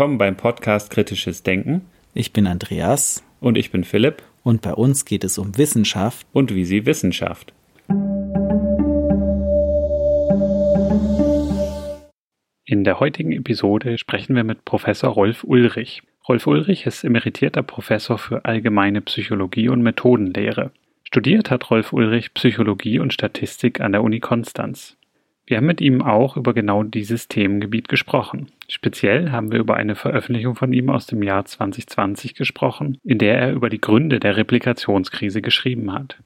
Willkommen beim Podcast Kritisches Denken. Ich bin Andreas. Und ich bin Philipp. Und bei uns geht es um Wissenschaft. Und wie sie Wissenschaft. In der heutigen Episode sprechen wir mit Professor Rolf Ulrich. Rolf Ulrich ist emeritierter Professor für allgemeine Psychologie und Methodenlehre. Studiert hat Rolf Ulrich Psychologie und Statistik an der Uni Konstanz. Wir haben mit ihm auch über genau dieses Themengebiet gesprochen. Speziell haben wir über eine Veröffentlichung von ihm aus dem Jahr 2020 gesprochen, in der er über die Gründe der Replikationskrise geschrieben hat.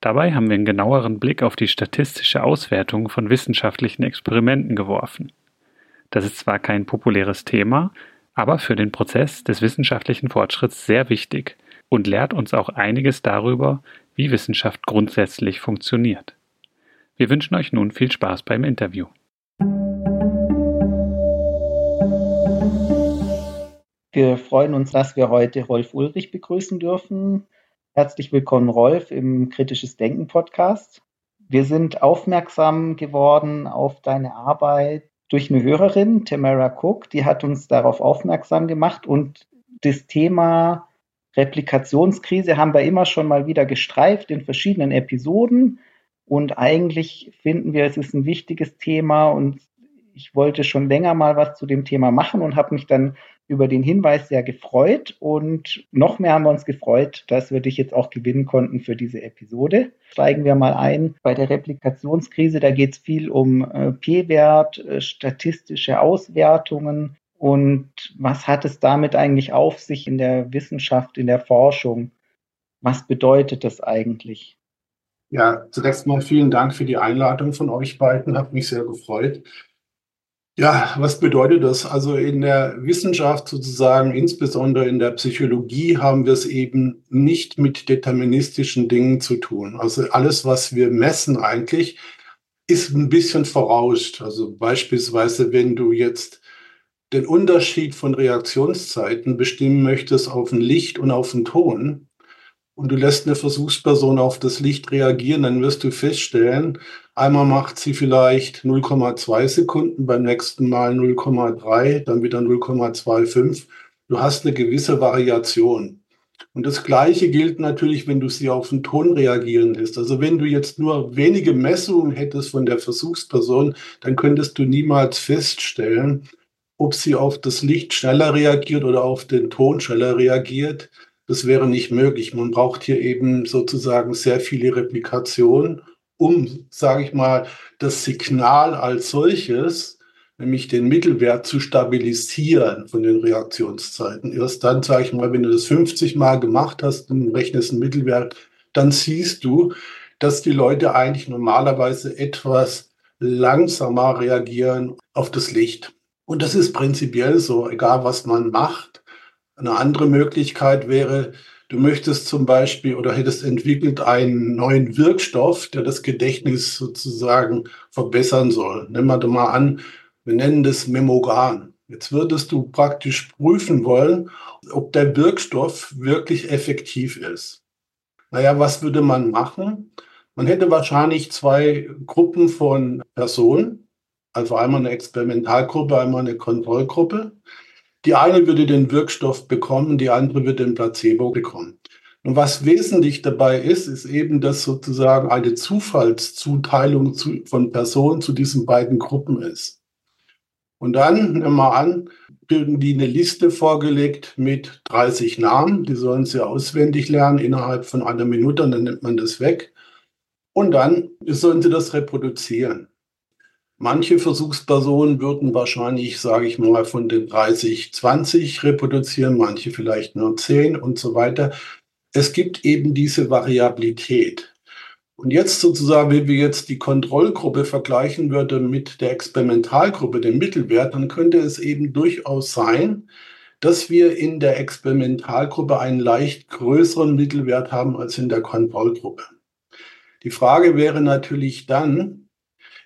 Dabei haben wir einen genaueren Blick auf die statistische Auswertung von wissenschaftlichen Experimenten geworfen. Das ist zwar kein populäres Thema, aber für den Prozess des wissenschaftlichen Fortschritts sehr wichtig und lehrt uns auch einiges darüber, wie Wissenschaft grundsätzlich funktioniert. Wir wünschen euch nun viel Spaß beim Interview. Wir freuen uns, dass wir heute Rolf Ulrich begrüßen dürfen. Herzlich willkommen, Rolf, im Kritisches Denken Podcast. Wir sind aufmerksam geworden auf deine Arbeit durch eine Hörerin, Tamara Cook, die hat uns darauf aufmerksam gemacht und das Thema Replikationskrise haben wir immer schon mal wieder gestreift in verschiedenen Episoden. Und eigentlich finden wir, es ist ein wichtiges Thema und ich wollte schon länger mal was zu dem Thema machen und habe mich dann über den Hinweis sehr gefreut und noch mehr haben wir uns gefreut, dass wir dich jetzt auch gewinnen konnten für diese Episode. Steigen wir mal ein bei der Replikationskrise. Da geht es viel um äh, P-Wert, äh, statistische Auswertungen und was hat es damit eigentlich auf sich in der Wissenschaft, in der Forschung? Was bedeutet das eigentlich? Ja, zunächst mal vielen Dank für die Einladung von euch beiden. Hat mich sehr gefreut. Ja, was bedeutet das? Also in der Wissenschaft sozusagen, insbesondere in der Psychologie, haben wir es eben nicht mit deterministischen Dingen zu tun. Also alles, was wir messen eigentlich, ist ein bisschen verrauscht. Also beispielsweise, wenn du jetzt den Unterschied von Reaktionszeiten bestimmen möchtest auf ein Licht und auf einen Ton, und du lässt eine Versuchsperson auf das Licht reagieren, dann wirst du feststellen, einmal macht sie vielleicht 0,2 Sekunden, beim nächsten Mal 0,3, dann wieder 0,25. Du hast eine gewisse Variation. Und das Gleiche gilt natürlich, wenn du sie auf den Ton reagieren lässt. Also wenn du jetzt nur wenige Messungen hättest von der Versuchsperson, dann könntest du niemals feststellen, ob sie auf das Licht schneller reagiert oder auf den Ton schneller reagiert. Das wäre nicht möglich. Man braucht hier eben sozusagen sehr viele Replikationen, um, sage ich mal, das Signal als solches, nämlich den Mittelwert zu stabilisieren von den Reaktionszeiten. Erst dann, sage ich mal, wenn du das 50 Mal gemacht hast und rechnest einen Mittelwert, dann siehst du, dass die Leute eigentlich normalerweise etwas langsamer reagieren auf das Licht. Und das ist prinzipiell so, egal was man macht. Eine andere Möglichkeit wäre, du möchtest zum Beispiel oder hättest entwickelt einen neuen Wirkstoff, der das Gedächtnis sozusagen verbessern soll. Nehmen wir mal an, wir nennen das Memogan. Jetzt würdest du praktisch prüfen wollen, ob der Wirkstoff wirklich effektiv ist. Naja, was würde man machen? Man hätte wahrscheinlich zwei Gruppen von Personen, also einmal eine Experimentalgruppe, einmal eine Kontrollgruppe. Die eine würde den Wirkstoff bekommen, die andere würde den Placebo bekommen. Und was wesentlich dabei ist, ist eben, dass sozusagen eine Zufallszuteilung zu, von Personen zu diesen beiden Gruppen ist. Und dann, nehmen wir an, bilden die eine Liste vorgelegt mit 30 Namen. Die sollen sie auswendig lernen innerhalb von einer Minute und dann nimmt man das weg. Und dann sollen sie das reproduzieren. Manche Versuchspersonen würden wahrscheinlich, sage ich mal, von den 30, 20 reproduzieren, manche vielleicht nur 10 und so weiter. Es gibt eben diese Variabilität. Und jetzt sozusagen, wenn wir jetzt die Kontrollgruppe vergleichen würden mit der Experimentalgruppe, dem Mittelwert, dann könnte es eben durchaus sein, dass wir in der Experimentalgruppe einen leicht größeren Mittelwert haben als in der Kontrollgruppe. Die Frage wäre natürlich dann,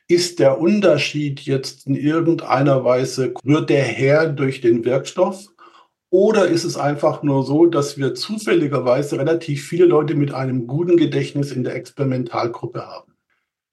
ist der Unterschied jetzt in irgendeiner Weise, rührt der her durch den Wirkstoff? Oder ist es einfach nur so, dass wir zufälligerweise relativ viele Leute mit einem guten Gedächtnis in der Experimentalgruppe haben?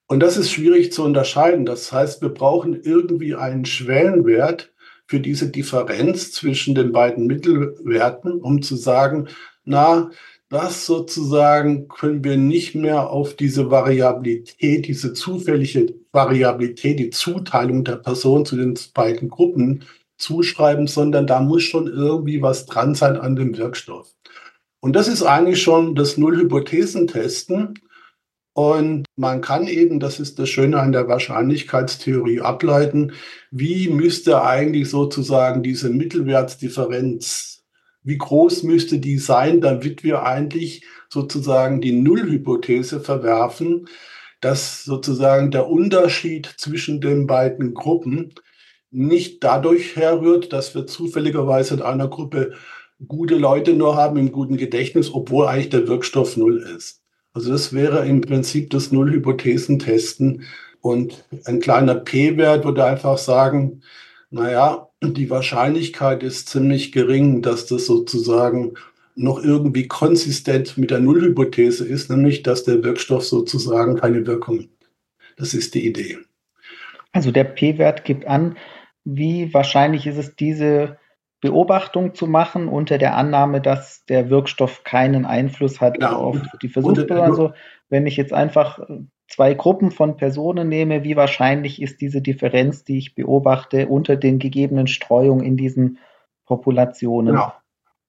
Und das ist schwierig zu unterscheiden. Das heißt, wir brauchen irgendwie einen Schwellenwert, für diese Differenz zwischen den beiden Mittelwerten, um zu sagen, na, das sozusagen können wir nicht mehr auf diese Variabilität, diese zufällige Variabilität, die Zuteilung der Person zu den beiden Gruppen zuschreiben, sondern da muss schon irgendwie was dran sein an dem Wirkstoff. Und das ist eigentlich schon das Null-Hypothesen-Testen. Und man kann eben, das ist das Schöne an der Wahrscheinlichkeitstheorie, ableiten, wie müsste eigentlich sozusagen diese Mittelwertsdifferenz, wie groß müsste die sein, damit wir eigentlich sozusagen die Nullhypothese verwerfen, dass sozusagen der Unterschied zwischen den beiden Gruppen nicht dadurch herrührt, dass wir zufälligerweise in einer Gruppe gute Leute nur haben im guten Gedächtnis, obwohl eigentlich der Wirkstoff null ist. Also das wäre im Prinzip das Null-Hypothesen-Testen. Und ein kleiner P-Wert würde einfach sagen, naja, die Wahrscheinlichkeit ist ziemlich gering, dass das sozusagen noch irgendwie konsistent mit der Nullhypothese ist, nämlich dass der Wirkstoff sozusagen keine Wirkung hat. Das ist die Idee. Also der P-Wert gibt an, wie wahrscheinlich ist es, diese Beobachtung zu machen unter der Annahme, dass der Wirkstoff keinen Einfluss hat genau. auf die Versuchsperson. Also wenn ich jetzt einfach zwei Gruppen von Personen nehme, wie wahrscheinlich ist diese Differenz, die ich beobachte, unter den gegebenen Streuungen in diesen Populationen? Genau.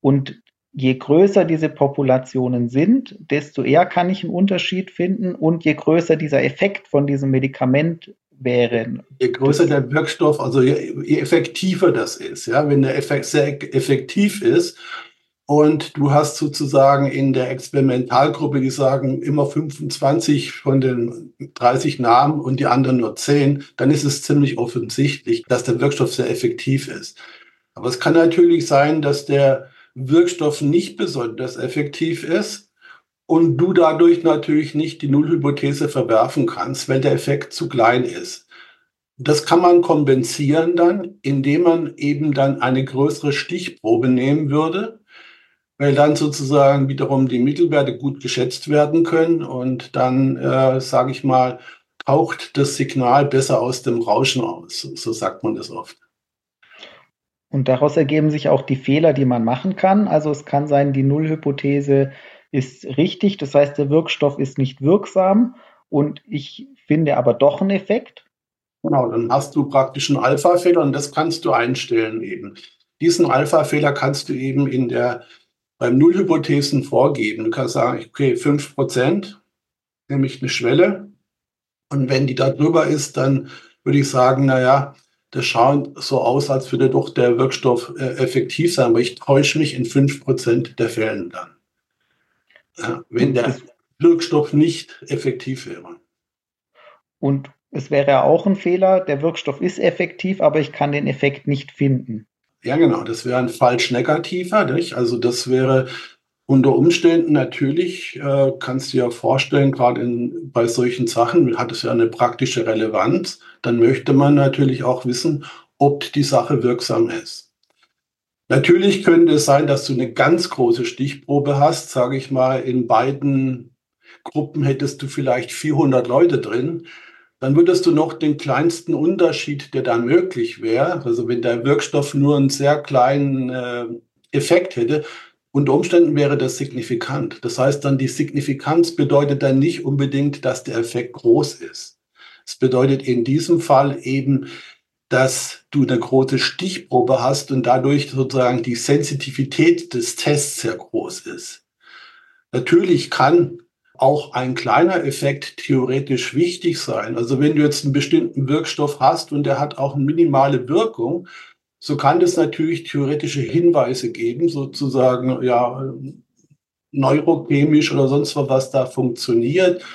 Und je größer diese Populationen sind, desto eher kann ich einen Unterschied finden und je größer dieser Effekt von diesem Medikament wären. Je größer der Wirkstoff, also je, je effektiver das ist, ja, wenn der Effekt sehr effektiv ist und du hast sozusagen in der Experimentalgruppe, die sagen immer 25 von den 30 Namen und die anderen nur 10, dann ist es ziemlich offensichtlich, dass der Wirkstoff sehr effektiv ist. Aber es kann natürlich sein, dass der Wirkstoff nicht besonders effektiv ist und du dadurch natürlich nicht die Nullhypothese verwerfen kannst, weil der Effekt zu klein ist. Das kann man kompensieren dann, indem man eben dann eine größere Stichprobe nehmen würde, weil dann sozusagen wiederum die Mittelwerte gut geschätzt werden können und dann, äh, sage ich mal, taucht das Signal besser aus dem Rauschen aus. So sagt man das oft. Und daraus ergeben sich auch die Fehler, die man machen kann. Also es kann sein, die Nullhypothese ist richtig. Das heißt, der Wirkstoff ist nicht wirksam und ich finde aber doch einen Effekt. Genau, dann hast du praktisch einen Alpha-Fehler und das kannst du einstellen eben. Diesen Alpha-Fehler kannst du eben in der beim Nullhypothesen vorgeben. Du kannst sagen, okay, 5%, nämlich eine Schwelle. Und wenn die da drüber ist, dann würde ich sagen, naja, das schaut so aus, als würde doch der Wirkstoff äh, effektiv sein, aber ich täusche mich in 5% der Fällen dann wenn der Wirkstoff nicht effektiv wäre. Und es wäre auch ein Fehler, der Wirkstoff ist effektiv, aber ich kann den Effekt nicht finden. Ja, genau, das wäre ein falsch negativer. Nicht? Also das wäre unter Umständen natürlich, äh, kannst du dir vorstellen, gerade bei solchen Sachen hat es ja eine praktische Relevanz. Dann möchte man natürlich auch wissen, ob die Sache wirksam ist. Natürlich könnte es sein, dass du eine ganz große Stichprobe hast, sage ich mal, in beiden Gruppen hättest du vielleicht 400 Leute drin. Dann würdest du noch den kleinsten Unterschied, der da möglich wäre, also wenn der Wirkstoff nur einen sehr kleinen äh, Effekt hätte, unter Umständen wäre das signifikant. Das heißt dann, die Signifikanz bedeutet dann nicht unbedingt, dass der Effekt groß ist. Es bedeutet in diesem Fall eben, dass du eine große Stichprobe hast und dadurch sozusagen die Sensitivität des Tests sehr groß ist. Natürlich kann auch ein kleiner Effekt theoretisch wichtig sein. Also wenn du jetzt einen bestimmten Wirkstoff hast und der hat auch eine minimale Wirkung, so kann es natürlich theoretische Hinweise geben, sozusagen, ja, neurochemisch oder sonst was, was da funktioniert.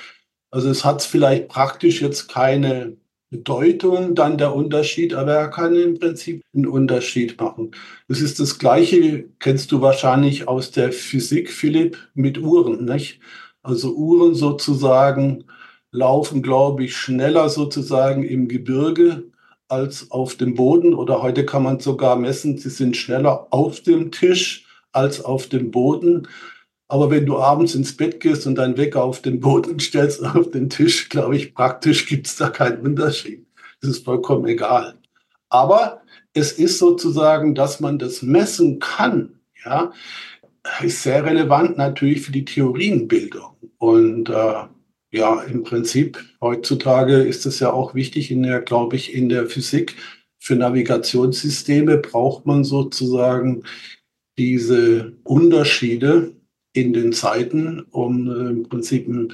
Also es hat vielleicht praktisch jetzt keine Bedeutung dann der Unterschied, aber er kann im Prinzip einen Unterschied machen. Das ist das Gleiche, kennst du wahrscheinlich aus der Physik, Philipp, mit Uhren, nicht? Also Uhren sozusagen laufen, glaube ich, schneller sozusagen im Gebirge als auf dem Boden oder heute kann man sogar messen, sie sind schneller auf dem Tisch als auf dem Boden. Aber wenn du abends ins Bett gehst und deinen Wecker auf den Boden stellst, auf den Tisch, glaube ich, praktisch gibt es da keinen Unterschied. Das ist vollkommen egal. Aber es ist sozusagen, dass man das messen kann, ja, ist sehr relevant natürlich für die Theorienbildung. Und äh, ja, im Prinzip heutzutage ist es ja auch wichtig in der, glaube ich, in der Physik. Für Navigationssysteme braucht man sozusagen diese Unterschiede in den Zeiten, um äh, im Prinzip ein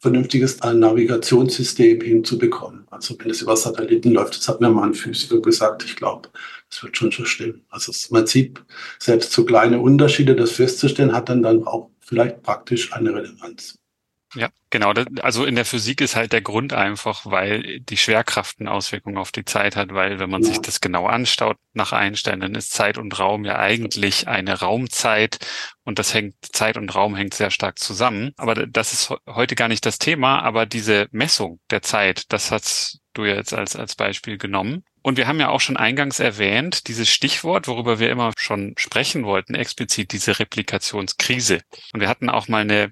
vernünftiges Navigationssystem hinzubekommen. Also wenn es über Satelliten läuft, das hat mir mal ein Physiker gesagt, ich glaube, das wird schon so stimmen. Also man sieht selbst so kleine Unterschiede, das festzustellen, hat dann dann auch vielleicht praktisch eine Relevanz. Ja, genau. Also in der Physik ist halt der Grund einfach, weil die Schwerkraft eine Auswirkung auf die Zeit hat, weil wenn man ja. sich das genau anstaut nach Einstein, dann ist Zeit und Raum ja eigentlich eine Raumzeit und das hängt, Zeit und Raum hängt sehr stark zusammen. Aber das ist heute gar nicht das Thema, aber diese Messung der Zeit, das hast du ja jetzt als, als Beispiel genommen. Und wir haben ja auch schon eingangs erwähnt, dieses Stichwort, worüber wir immer schon sprechen wollten, explizit diese Replikationskrise. Und wir hatten auch mal eine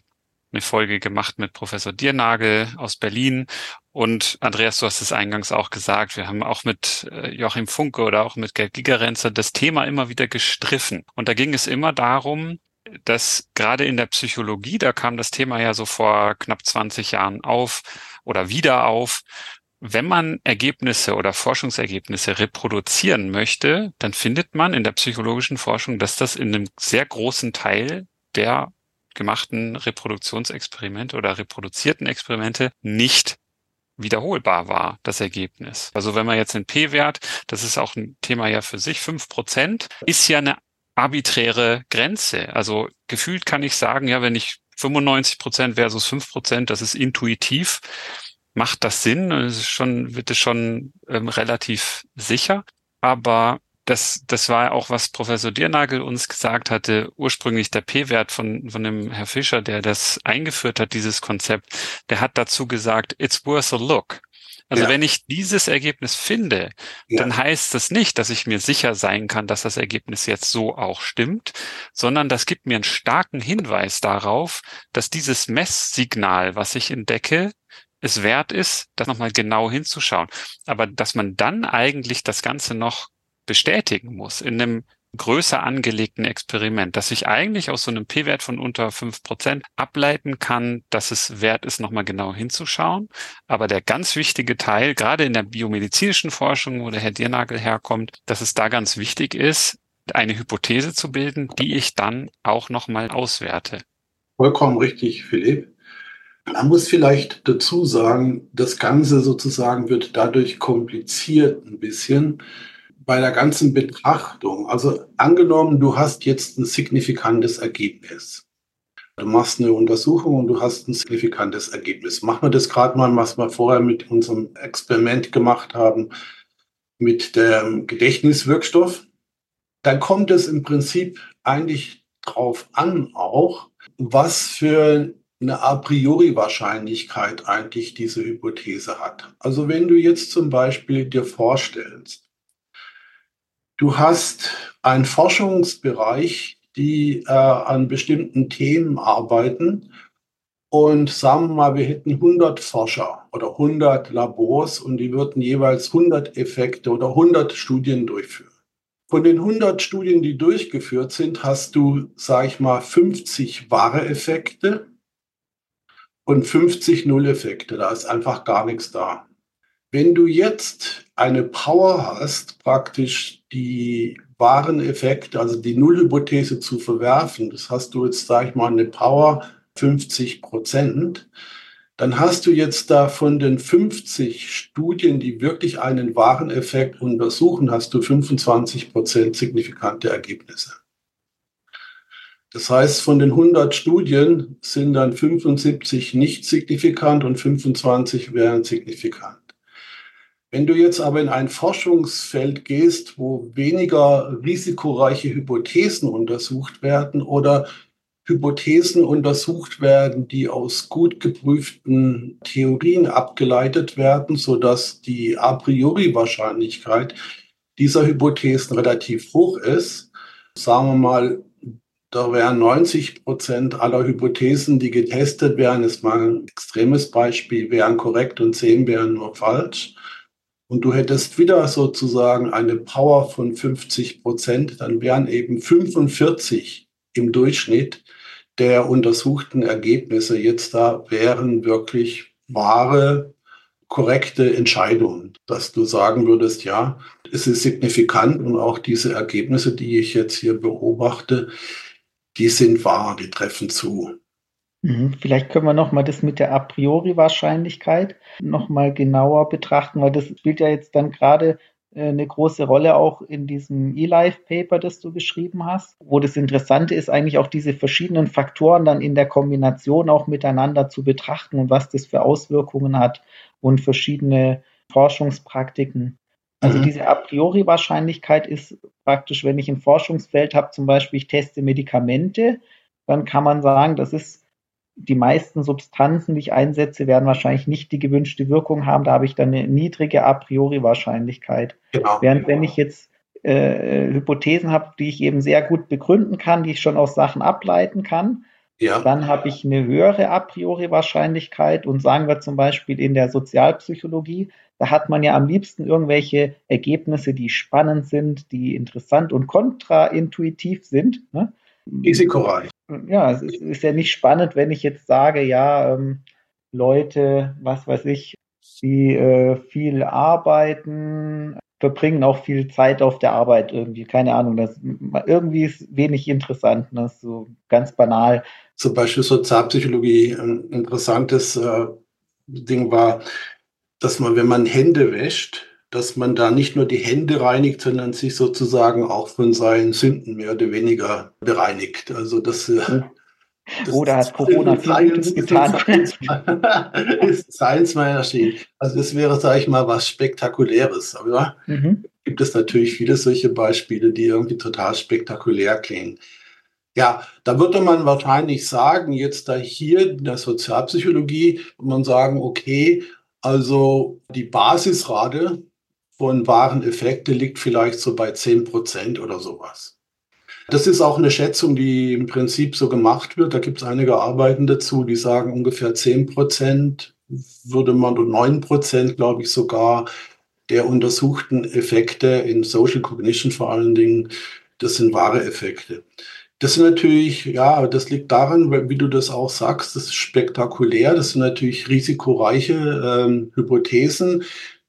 eine Folge gemacht mit Professor Diernagel aus Berlin. Und Andreas, du hast es eingangs auch gesagt, wir haben auch mit äh, Joachim Funke oder auch mit Gerd Gigerenzer das Thema immer wieder gestriffen. Und da ging es immer darum, dass gerade in der Psychologie, da kam das Thema ja so vor knapp 20 Jahren auf oder wieder auf, wenn man Ergebnisse oder Forschungsergebnisse reproduzieren möchte, dann findet man in der psychologischen Forschung, dass das in einem sehr großen Teil der gemachten Reproduktionsexperimente oder reproduzierten Experimente nicht wiederholbar war, das Ergebnis. Also wenn man jetzt den P-Wert, das ist auch ein Thema ja für sich, fünf Prozent, ist ja eine arbiträre Grenze. Also gefühlt kann ich sagen, ja, wenn ich 95 Prozent versus fünf Prozent, das ist intuitiv, macht das Sinn, es ist schon, wird es schon ähm, relativ sicher. Aber das, das war auch, was Professor Diernagel uns gesagt hatte, ursprünglich der P-Wert von, von dem Herr Fischer, der das eingeführt hat, dieses Konzept, der hat dazu gesagt, it's worth a look. Also ja. wenn ich dieses Ergebnis finde, ja. dann heißt das nicht, dass ich mir sicher sein kann, dass das Ergebnis jetzt so auch stimmt, sondern das gibt mir einen starken Hinweis darauf, dass dieses Messsignal, was ich entdecke, es wert ist, das nochmal genau hinzuschauen. Aber dass man dann eigentlich das Ganze noch bestätigen muss in einem größer angelegten Experiment, dass ich eigentlich aus so einem P-Wert von unter fünf Prozent ableiten kann, dass es wert ist, nochmal genau hinzuschauen. Aber der ganz wichtige Teil, gerade in der biomedizinischen Forschung, wo der Herr Diernagel herkommt, dass es da ganz wichtig ist, eine Hypothese zu bilden, die ich dann auch nochmal auswerte. Vollkommen richtig, Philipp. Man muss vielleicht dazu sagen, das Ganze sozusagen wird dadurch kompliziert ein bisschen, bei der ganzen Betrachtung, also angenommen, du hast jetzt ein signifikantes Ergebnis. Du machst eine Untersuchung und du hast ein signifikantes Ergebnis. Machen wir das gerade mal, was wir vorher mit unserem Experiment gemacht haben, mit dem Gedächtniswirkstoff. Dann kommt es im Prinzip eigentlich drauf an auch, was für eine a priori Wahrscheinlichkeit eigentlich diese Hypothese hat. Also wenn du jetzt zum Beispiel dir vorstellst, Du hast einen Forschungsbereich, die äh, an bestimmten Themen arbeiten. Und sagen wir mal, wir hätten 100 Forscher oder 100 Labors und die würden jeweils 100 Effekte oder 100 Studien durchführen. Von den 100 Studien, die durchgeführt sind, hast du, sag ich mal, 50 wahre Effekte und 50 Null-Effekte. Da ist einfach gar nichts da. Wenn du jetzt eine Power hast, praktisch die wahren Effekte, also die Nullhypothese zu verwerfen, das hast du jetzt, sage ich mal, eine Power 50 Prozent, dann hast du jetzt da von den 50 Studien, die wirklich einen wahren Effekt untersuchen, hast du 25 Prozent signifikante Ergebnisse. Das heißt, von den 100 Studien sind dann 75 nicht signifikant und 25 wären signifikant. Wenn du jetzt aber in ein Forschungsfeld gehst, wo weniger risikoreiche Hypothesen untersucht werden oder Hypothesen untersucht werden, die aus gut geprüften Theorien abgeleitet werden, sodass die a priori Wahrscheinlichkeit dieser Hypothesen relativ hoch ist. Sagen wir mal, da wären 90 Prozent aller Hypothesen, die getestet werden, ist mal ein extremes Beispiel, wären korrekt und 10 wären nur falsch und du hättest wieder sozusagen eine Power von 50 Prozent, dann wären eben 45 im Durchschnitt der untersuchten Ergebnisse jetzt da wären wirklich wahre, korrekte Entscheidungen, dass du sagen würdest, ja, es ist signifikant und auch diese Ergebnisse, die ich jetzt hier beobachte, die sind wahr, die treffen zu. Mhm. Vielleicht können wir nochmal das mit der A priori Wahrscheinlichkeit nochmal genauer betrachten, weil das spielt ja jetzt dann gerade äh, eine große Rolle auch in diesem E-Life-Paper, das du geschrieben hast, wo das Interessante ist, eigentlich auch diese verschiedenen Faktoren dann in der Kombination auch miteinander zu betrachten und was das für Auswirkungen hat und verschiedene Forschungspraktiken. Also mhm. diese A priori Wahrscheinlichkeit ist praktisch, wenn ich ein Forschungsfeld habe, zum Beispiel ich teste Medikamente, dann kann man sagen, das ist die meisten Substanzen, die ich einsetze, werden wahrscheinlich nicht die gewünschte Wirkung haben. Da habe ich dann eine niedrige a priori Wahrscheinlichkeit. Genau. Während wenn ich jetzt äh, Hypothesen habe, die ich eben sehr gut begründen kann, die ich schon aus Sachen ableiten kann, ja. dann habe ich eine höhere a priori Wahrscheinlichkeit. Und sagen wir zum Beispiel in der Sozialpsychologie, da hat man ja am liebsten irgendwelche Ergebnisse, die spannend sind, die interessant und kontraintuitiv sind. Ne? Risikoreich ja, es ist, ist, ja nicht spannend, wenn ich jetzt sage, ja, ähm, Leute, was weiß ich, die äh, viel arbeiten, verbringen auch viel Zeit auf der Arbeit irgendwie. Keine Ahnung, das irgendwie ist wenig interessant, das ne, ist so ganz banal. Zum Beispiel Sozialpsychologie, ein interessantes äh, Ding war, dass man, wenn man Hände wäscht, dass man da nicht nur die Hände reinigt, sondern sich sozusagen auch von seinen Sünden mehr oder weniger bereinigt. Also das, äh, das Oder hat Corona Gutes getan? ist Science mal erschienen. Also das wäre, sage ich mal, was Spektakuläres. Aber mhm. gibt es natürlich viele solche Beispiele, die irgendwie total spektakulär klingen. Ja, da würde man wahrscheinlich sagen, jetzt da hier in der Sozialpsychologie, würde man sagen, okay, also die Basisrate von wahren Effekte liegt vielleicht so bei 10 Prozent oder sowas. Das ist auch eine Schätzung, die im Prinzip so gemacht wird. Da gibt es einige Arbeiten dazu, die sagen ungefähr 10 Prozent würde man und 9 Prozent, glaube ich, sogar der untersuchten Effekte in Social Cognition vor allen Dingen, das sind wahre Effekte. Das sind natürlich, ja, das liegt daran, wie du das auch sagst, das ist spektakulär, das sind natürlich risikoreiche ähm, Hypothesen,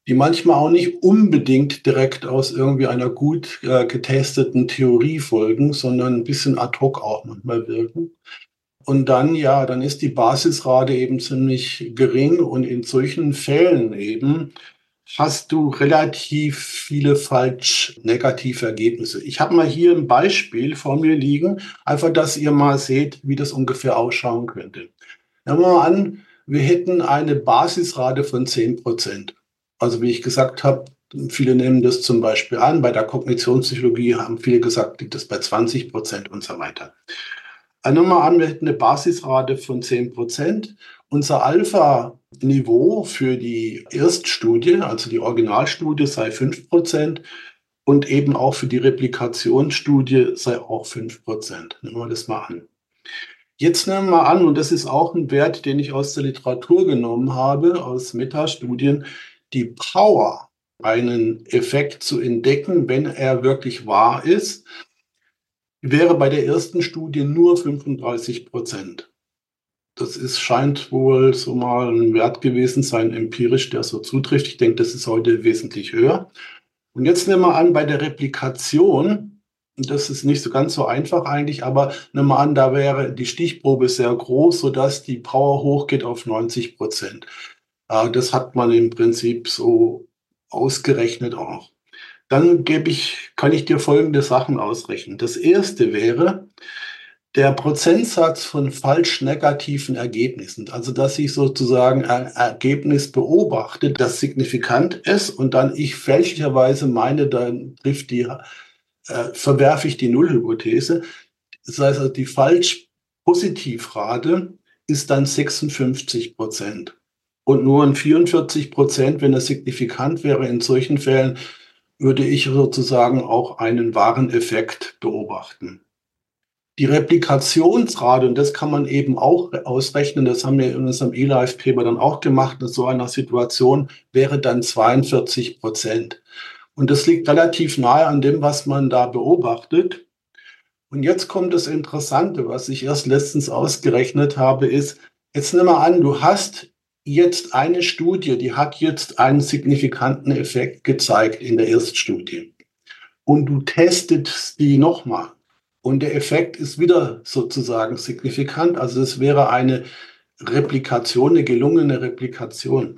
die manchmal auch nicht unbedingt direkt aus irgendwie einer gut äh, getesteten Theorie folgen, sondern ein bisschen ad hoc auch manchmal wirken. Und dann, ja, dann ist die Basisrate eben ziemlich gering und in solchen Fällen eben hast du relativ viele falsch negative Ergebnisse. Ich habe mal hier ein Beispiel vor mir liegen, einfach, dass ihr mal seht, wie das ungefähr ausschauen könnte. Nehmen wir mal an, wir hätten eine Basisrate von 10 Prozent. Also wie ich gesagt habe, viele nehmen das zum Beispiel an. Bei der Kognitionspsychologie haben viele gesagt, liegt das bei 20 Prozent und so weiter. Also mal an, wir hätten eine Basisrate von 10 Prozent. Unser Alpha-Niveau für die Erststudie, also die Originalstudie, sei 5 Prozent und eben auch für die Replikationsstudie sei auch 5 Prozent. Nehmen wir das mal an. Jetzt nehmen wir an, und das ist auch ein Wert, den ich aus der Literatur genommen habe, aus Metastudien, die Power, einen Effekt zu entdecken, wenn er wirklich wahr ist, wäre bei der ersten Studie nur 35 Prozent. Das ist, scheint wohl so mal ein Wert gewesen sein, empirisch, der so zutrifft. Ich denke, das ist heute wesentlich höher. Und jetzt nehmen wir an, bei der Replikation, das ist nicht so ganz so einfach eigentlich, aber nehmen wir an, da wäre die Stichprobe sehr groß, sodass die Power hochgeht auf 90 Prozent. Das hat man im Prinzip so ausgerechnet auch. Dann gebe ich, kann ich dir folgende Sachen ausrechnen. Das erste wäre der Prozentsatz von falsch negativen Ergebnissen. Also, dass ich sozusagen ein Ergebnis beobachte, das signifikant ist und dann ich fälschlicherweise meine, dann trifft die, äh, verwerfe ich die Nullhypothese. Das heißt also, die Falsch-Positivrate ist dann 56 Prozent und nur in 44 Prozent, wenn es signifikant wäre, in solchen Fällen würde ich sozusagen auch einen wahren Effekt beobachten. Die Replikationsrate, und das kann man eben auch ausrechnen, das haben wir in unserem E-Life-Paper dann auch gemacht, in so einer Situation wäre dann 42 Prozent. Und das liegt relativ nahe an dem, was man da beobachtet. Und jetzt kommt das Interessante, was ich erst letztens ausgerechnet habe, ist, jetzt nimm mal an, du hast jetzt eine Studie, die hat jetzt einen signifikanten Effekt gezeigt in der Erststudie. Und du testest die nochmal. Und der Effekt ist wieder sozusagen signifikant. Also es wäre eine Replikation, eine gelungene Replikation.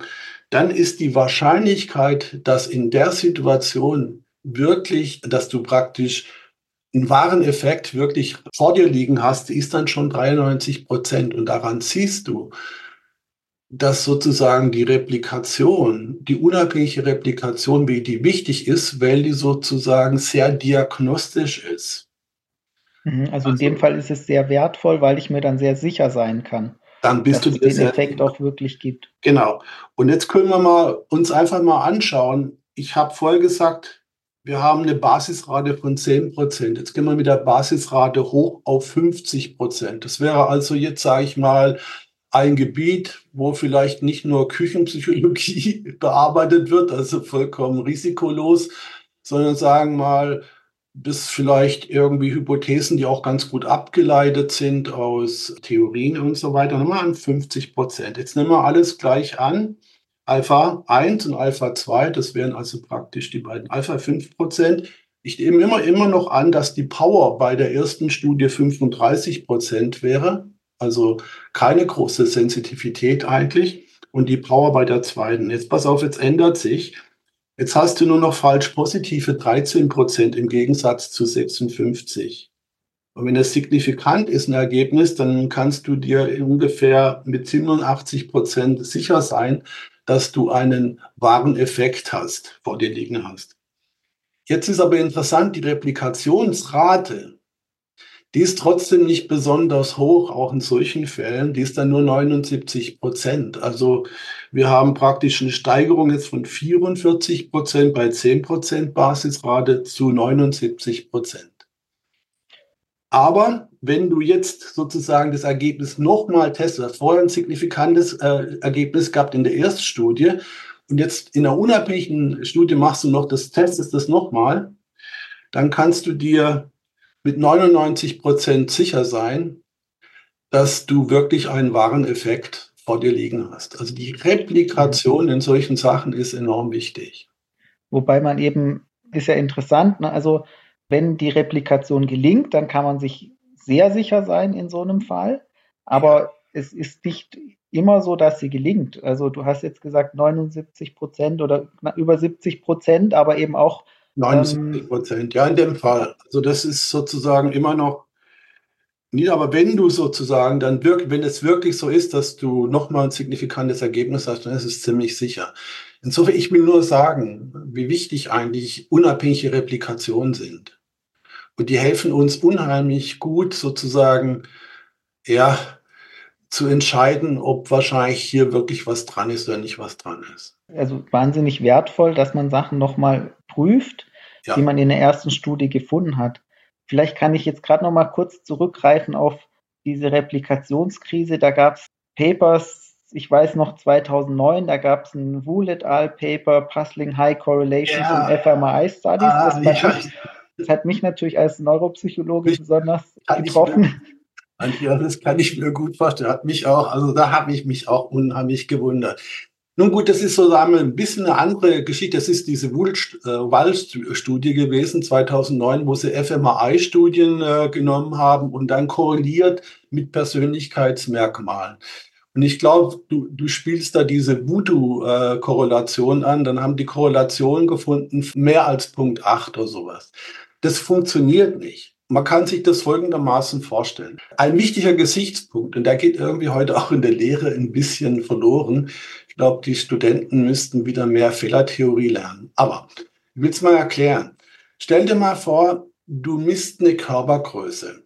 Dann ist die Wahrscheinlichkeit, dass in der Situation wirklich, dass du praktisch einen wahren Effekt wirklich vor dir liegen hast, ist dann schon 93 Prozent. Und daran siehst du, dass sozusagen die Replikation, die unabhängige Replikation, wie die wichtig ist, weil die sozusagen sehr diagnostisch ist. Mhm, also, in dem also Fall ist es sehr wertvoll, weil ich mir dann sehr sicher sein kann, dann bist dass du es den Effekt auch wirklich gibt. Genau. Und jetzt können wir mal uns einfach mal anschauen. Ich habe vorher gesagt, wir haben eine Basisrate von 10 Prozent. Jetzt gehen wir mit der Basisrate hoch auf 50 Prozent. Das wäre also jetzt, sage ich mal, ein Gebiet, wo vielleicht nicht nur Küchenpsychologie bearbeitet wird, also vollkommen risikolos, sondern sagen mal, bis vielleicht irgendwie Hypothesen, die auch ganz gut abgeleitet sind aus Theorien und so weiter, nochmal an 50 Prozent. Jetzt nehmen wir alles gleich an. Alpha 1 und Alpha 2, das wären also praktisch die beiden Alpha 5 Prozent. Ich nehme immer, immer noch an, dass die Power bei der ersten Studie 35 Prozent wäre also keine große Sensitivität eigentlich. Und die Power bei der zweiten. Jetzt pass auf, jetzt ändert sich. Jetzt hast du nur noch falsch positive 13 Prozent im Gegensatz zu 56. Und wenn das signifikant ist, ein Ergebnis, dann kannst du dir ungefähr mit 87 Prozent sicher sein, dass du einen wahren Effekt hast, vor dir liegen hast. Jetzt ist aber interessant, die Replikationsrate die ist trotzdem nicht besonders hoch, auch in solchen Fällen. Die ist dann nur 79 Prozent. Also wir haben praktisch eine Steigerung jetzt von 44 Prozent bei 10 Prozent Basisrate zu 79 Prozent. Aber wenn du jetzt sozusagen das Ergebnis nochmal testest, hast vorher ein signifikantes äh, Ergebnis gehabt in der Erststudie und jetzt in der unabhängigen Studie machst du noch das, testest das nochmal, dann kannst du dir mit 99 Prozent sicher sein, dass du wirklich einen wahren Effekt vor dir liegen hast. Also die Replikation in solchen Sachen ist enorm wichtig. Wobei man eben, ist ja interessant, ne? also wenn die Replikation gelingt, dann kann man sich sehr sicher sein in so einem Fall. Aber es ist nicht immer so, dass sie gelingt. Also du hast jetzt gesagt 79 Prozent oder über 70 Prozent, aber eben auch 79 Prozent, ja, in dem Fall. Also das ist sozusagen immer noch nie, aber wenn du sozusagen dann wirklich, wenn es wirklich so ist, dass du nochmal ein signifikantes Ergebnis hast, dann ist es ziemlich sicher. Insofern, ich will nur sagen, wie wichtig eigentlich unabhängige Replikationen sind. Und die helfen uns unheimlich gut sozusagen, ja, zu entscheiden, ob wahrscheinlich hier wirklich was dran ist oder nicht was dran ist. Also wahnsinnig wertvoll, dass man Sachen nochmal prüft, ja. die man in der ersten Studie gefunden hat. Vielleicht kann ich jetzt gerade noch mal kurz zurückgreifen auf diese Replikationskrise. Da gab es Papers, ich weiß noch 2009, da gab es ein Wu et al. Paper, Puzzling High Correlations ja. und fMRI Studies. Ah, das, ja. mich, das, hat mich natürlich als Neuropsychologe ich, besonders getroffen. Ja, das kann ich mir gut vorstellen. Hat mich auch, also da habe ich mich auch unheimlich gewundert. Nun gut, das ist sozusagen ein bisschen eine andere Geschichte. Das ist diese Wall-Studie gewesen, 2009, wo sie fMRI-Studien äh, genommen haben und dann korreliert mit Persönlichkeitsmerkmalen. Und ich glaube, du, du spielst da diese Voodoo-Korrelation äh, an, dann haben die Korrelation gefunden, mehr als Punkt 8 oder sowas. Das funktioniert nicht. Man kann sich das folgendermaßen vorstellen. Ein wichtiger Gesichtspunkt, und der geht irgendwie heute auch in der Lehre ein bisschen verloren, ich glaube, die Studenten müssten wieder mehr Fehlertheorie lernen. Aber ich will es mal erklären. Stell dir mal vor, du misst eine Körpergröße.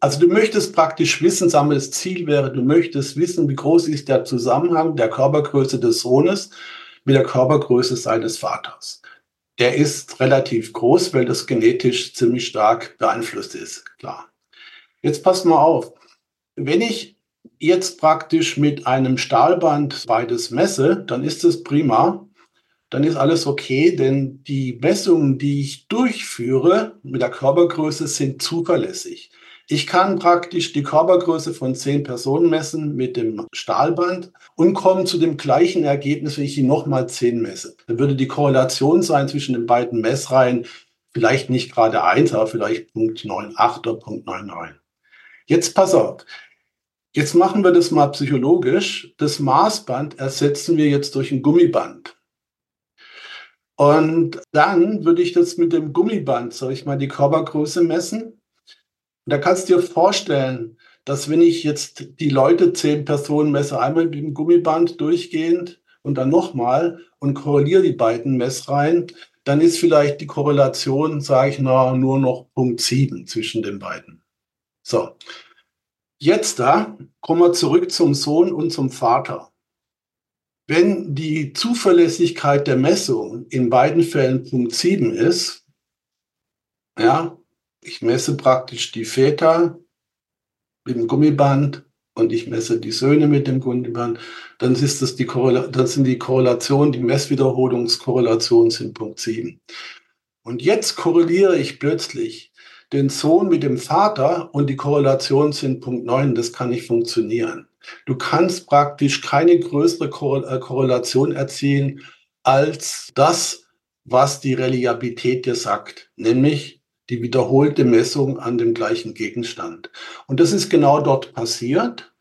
Also du möchtest praktisch wissen, sagen wir, das Ziel wäre, du möchtest wissen, wie groß ist der Zusammenhang der Körpergröße des Sohnes mit der Körpergröße seines Vaters. Der ist relativ groß, weil das genetisch ziemlich stark beeinflusst ist, klar. Jetzt passt mal auf. Wenn ich jetzt praktisch mit einem Stahlband beides messe, dann ist es prima. Dann ist alles okay, denn die Messungen, die ich durchführe mit der Körpergröße, sind zuverlässig. Ich kann praktisch die Körpergröße von zehn Personen messen mit dem Stahlband und komme zu dem gleichen Ergebnis, wenn ich die nochmal zehn messe. Dann würde die Korrelation sein zwischen den beiden Messreihen vielleicht nicht gerade 1, aber vielleicht Punkt 9,8 oder Punkt 9,9. Jetzt pass auf. Jetzt machen wir das mal psychologisch. Das Maßband ersetzen wir jetzt durch ein Gummiband. Und dann würde ich das mit dem Gummiband, soll ich mal die Körpergröße messen? Und da kannst du dir vorstellen, dass wenn ich jetzt die Leute, zehn Personen messe, einmal mit dem Gummiband durchgehend und dann nochmal und korreliere die beiden Messreihen, dann ist vielleicht die Korrelation, sage ich mal, nur noch Punkt 7 zwischen den beiden. So, jetzt da kommen wir zurück zum Sohn und zum Vater. Wenn die Zuverlässigkeit der Messung in beiden Fällen Punkt 7 ist, ja, ich messe praktisch die Väter mit dem Gummiband und ich messe die Söhne mit dem Gummiband, dann, ist das die dann sind die Korrelationen, die Messwiederholungskorrelationen sind Punkt 7. Und jetzt korreliere ich plötzlich den Sohn mit dem Vater und die Korrelationen sind Punkt 9, das kann nicht funktionieren. Du kannst praktisch keine größere äh, Korrelation erzielen als das, was die Reliabilität dir sagt, nämlich die wiederholte Messung an dem gleichen Gegenstand. Und das ist genau dort passiert.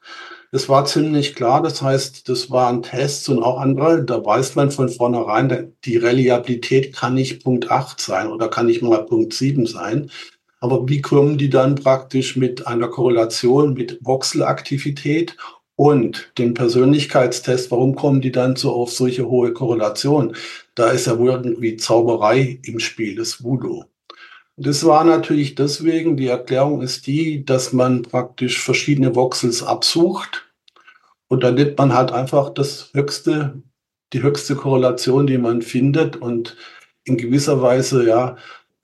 Das war ziemlich klar. Das heißt, das waren Tests und auch andere. Da weiß man von vornherein, die Reliabilität kann nicht Punkt 8 sein oder kann nicht mal Punkt 7 sein. Aber wie kommen die dann praktisch mit einer Korrelation mit Voxelaktivität und dem Persönlichkeitstest, warum kommen die dann so auf solche hohe Korrelation? Da ist ja wohl irgendwie Zauberei im Spiel, das Voodoo. Das war natürlich deswegen, die Erklärung ist die, dass man praktisch verschiedene Voxels absucht und dann nimmt man halt einfach das höchste, die höchste Korrelation, die man findet und in gewisser Weise, ja,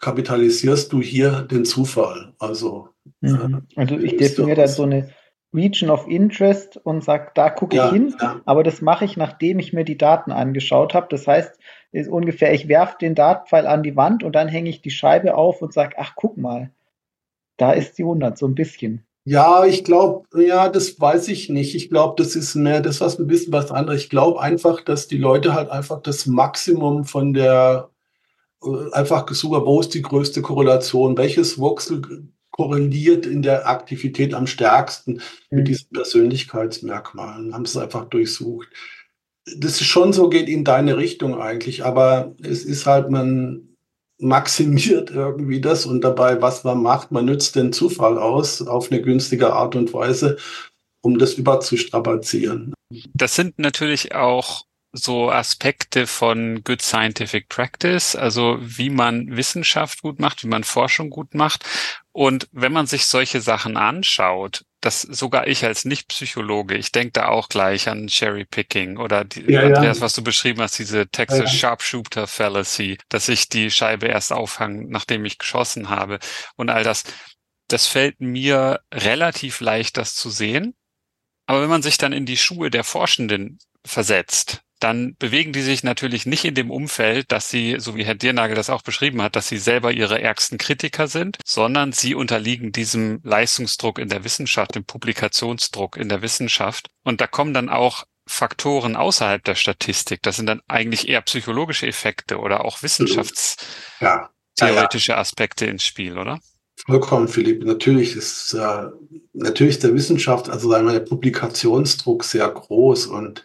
kapitalisierst du hier den Zufall. Also, mhm. Äh, also ich definiere dann so eine Region of Interest und sage, da gucke ja, ich hin, ja. aber das mache ich, nachdem ich mir die Daten angeschaut habe. Das heißt, ist ungefähr, ich werfe den Dartpfeil an die Wand und dann hänge ich die Scheibe auf und sage, ach, guck mal, da ist die 100, so ein bisschen. Ja, ich glaube, ja, das weiß ich nicht. Ich glaube, das ist mehr das, was ein bisschen was anderes. Ich glaube einfach, dass die Leute halt einfach das Maximum von der einfach gesucht wo ist die größte Korrelation, welches Voxel korreliert in der Aktivität am stärksten mhm. mit diesen Persönlichkeitsmerkmalen, haben es einfach durchsucht das ist schon so, geht in deine Richtung eigentlich, aber es ist halt, man maximiert irgendwie das und dabei, was man macht, man nützt den Zufall aus auf eine günstige Art und Weise, um das überzustrapazieren. Das sind natürlich auch so Aspekte von Good Scientific Practice, also wie man Wissenschaft gut macht, wie man Forschung gut macht. Und wenn man sich solche Sachen anschaut, dass sogar ich als Nicht-Psychologe, ich denke da auch gleich an Cherry Picking oder die, ja, Andreas, ja. was du beschrieben hast, diese Texas ja, Sharpshooter Fallacy, dass ich die Scheibe erst aufhange, nachdem ich geschossen habe und all das. Das fällt mir relativ leicht, das zu sehen. Aber wenn man sich dann in die Schuhe der Forschenden versetzt, dann bewegen die sich natürlich nicht in dem Umfeld, dass sie, so wie Herr Diernagel das auch beschrieben hat, dass sie selber ihre ärgsten Kritiker sind, sondern sie unterliegen diesem Leistungsdruck in der Wissenschaft, dem Publikationsdruck in der Wissenschaft. Und da kommen dann auch Faktoren außerhalb der Statistik. Das sind dann eigentlich eher psychologische Effekte oder auch wissenschaftstheoretische. Aspekte ins Spiel, oder? Vollkommen, Philipp. Natürlich ist, äh, natürlich der Wissenschaft, also sagen wir, der Publikationsdruck sehr groß und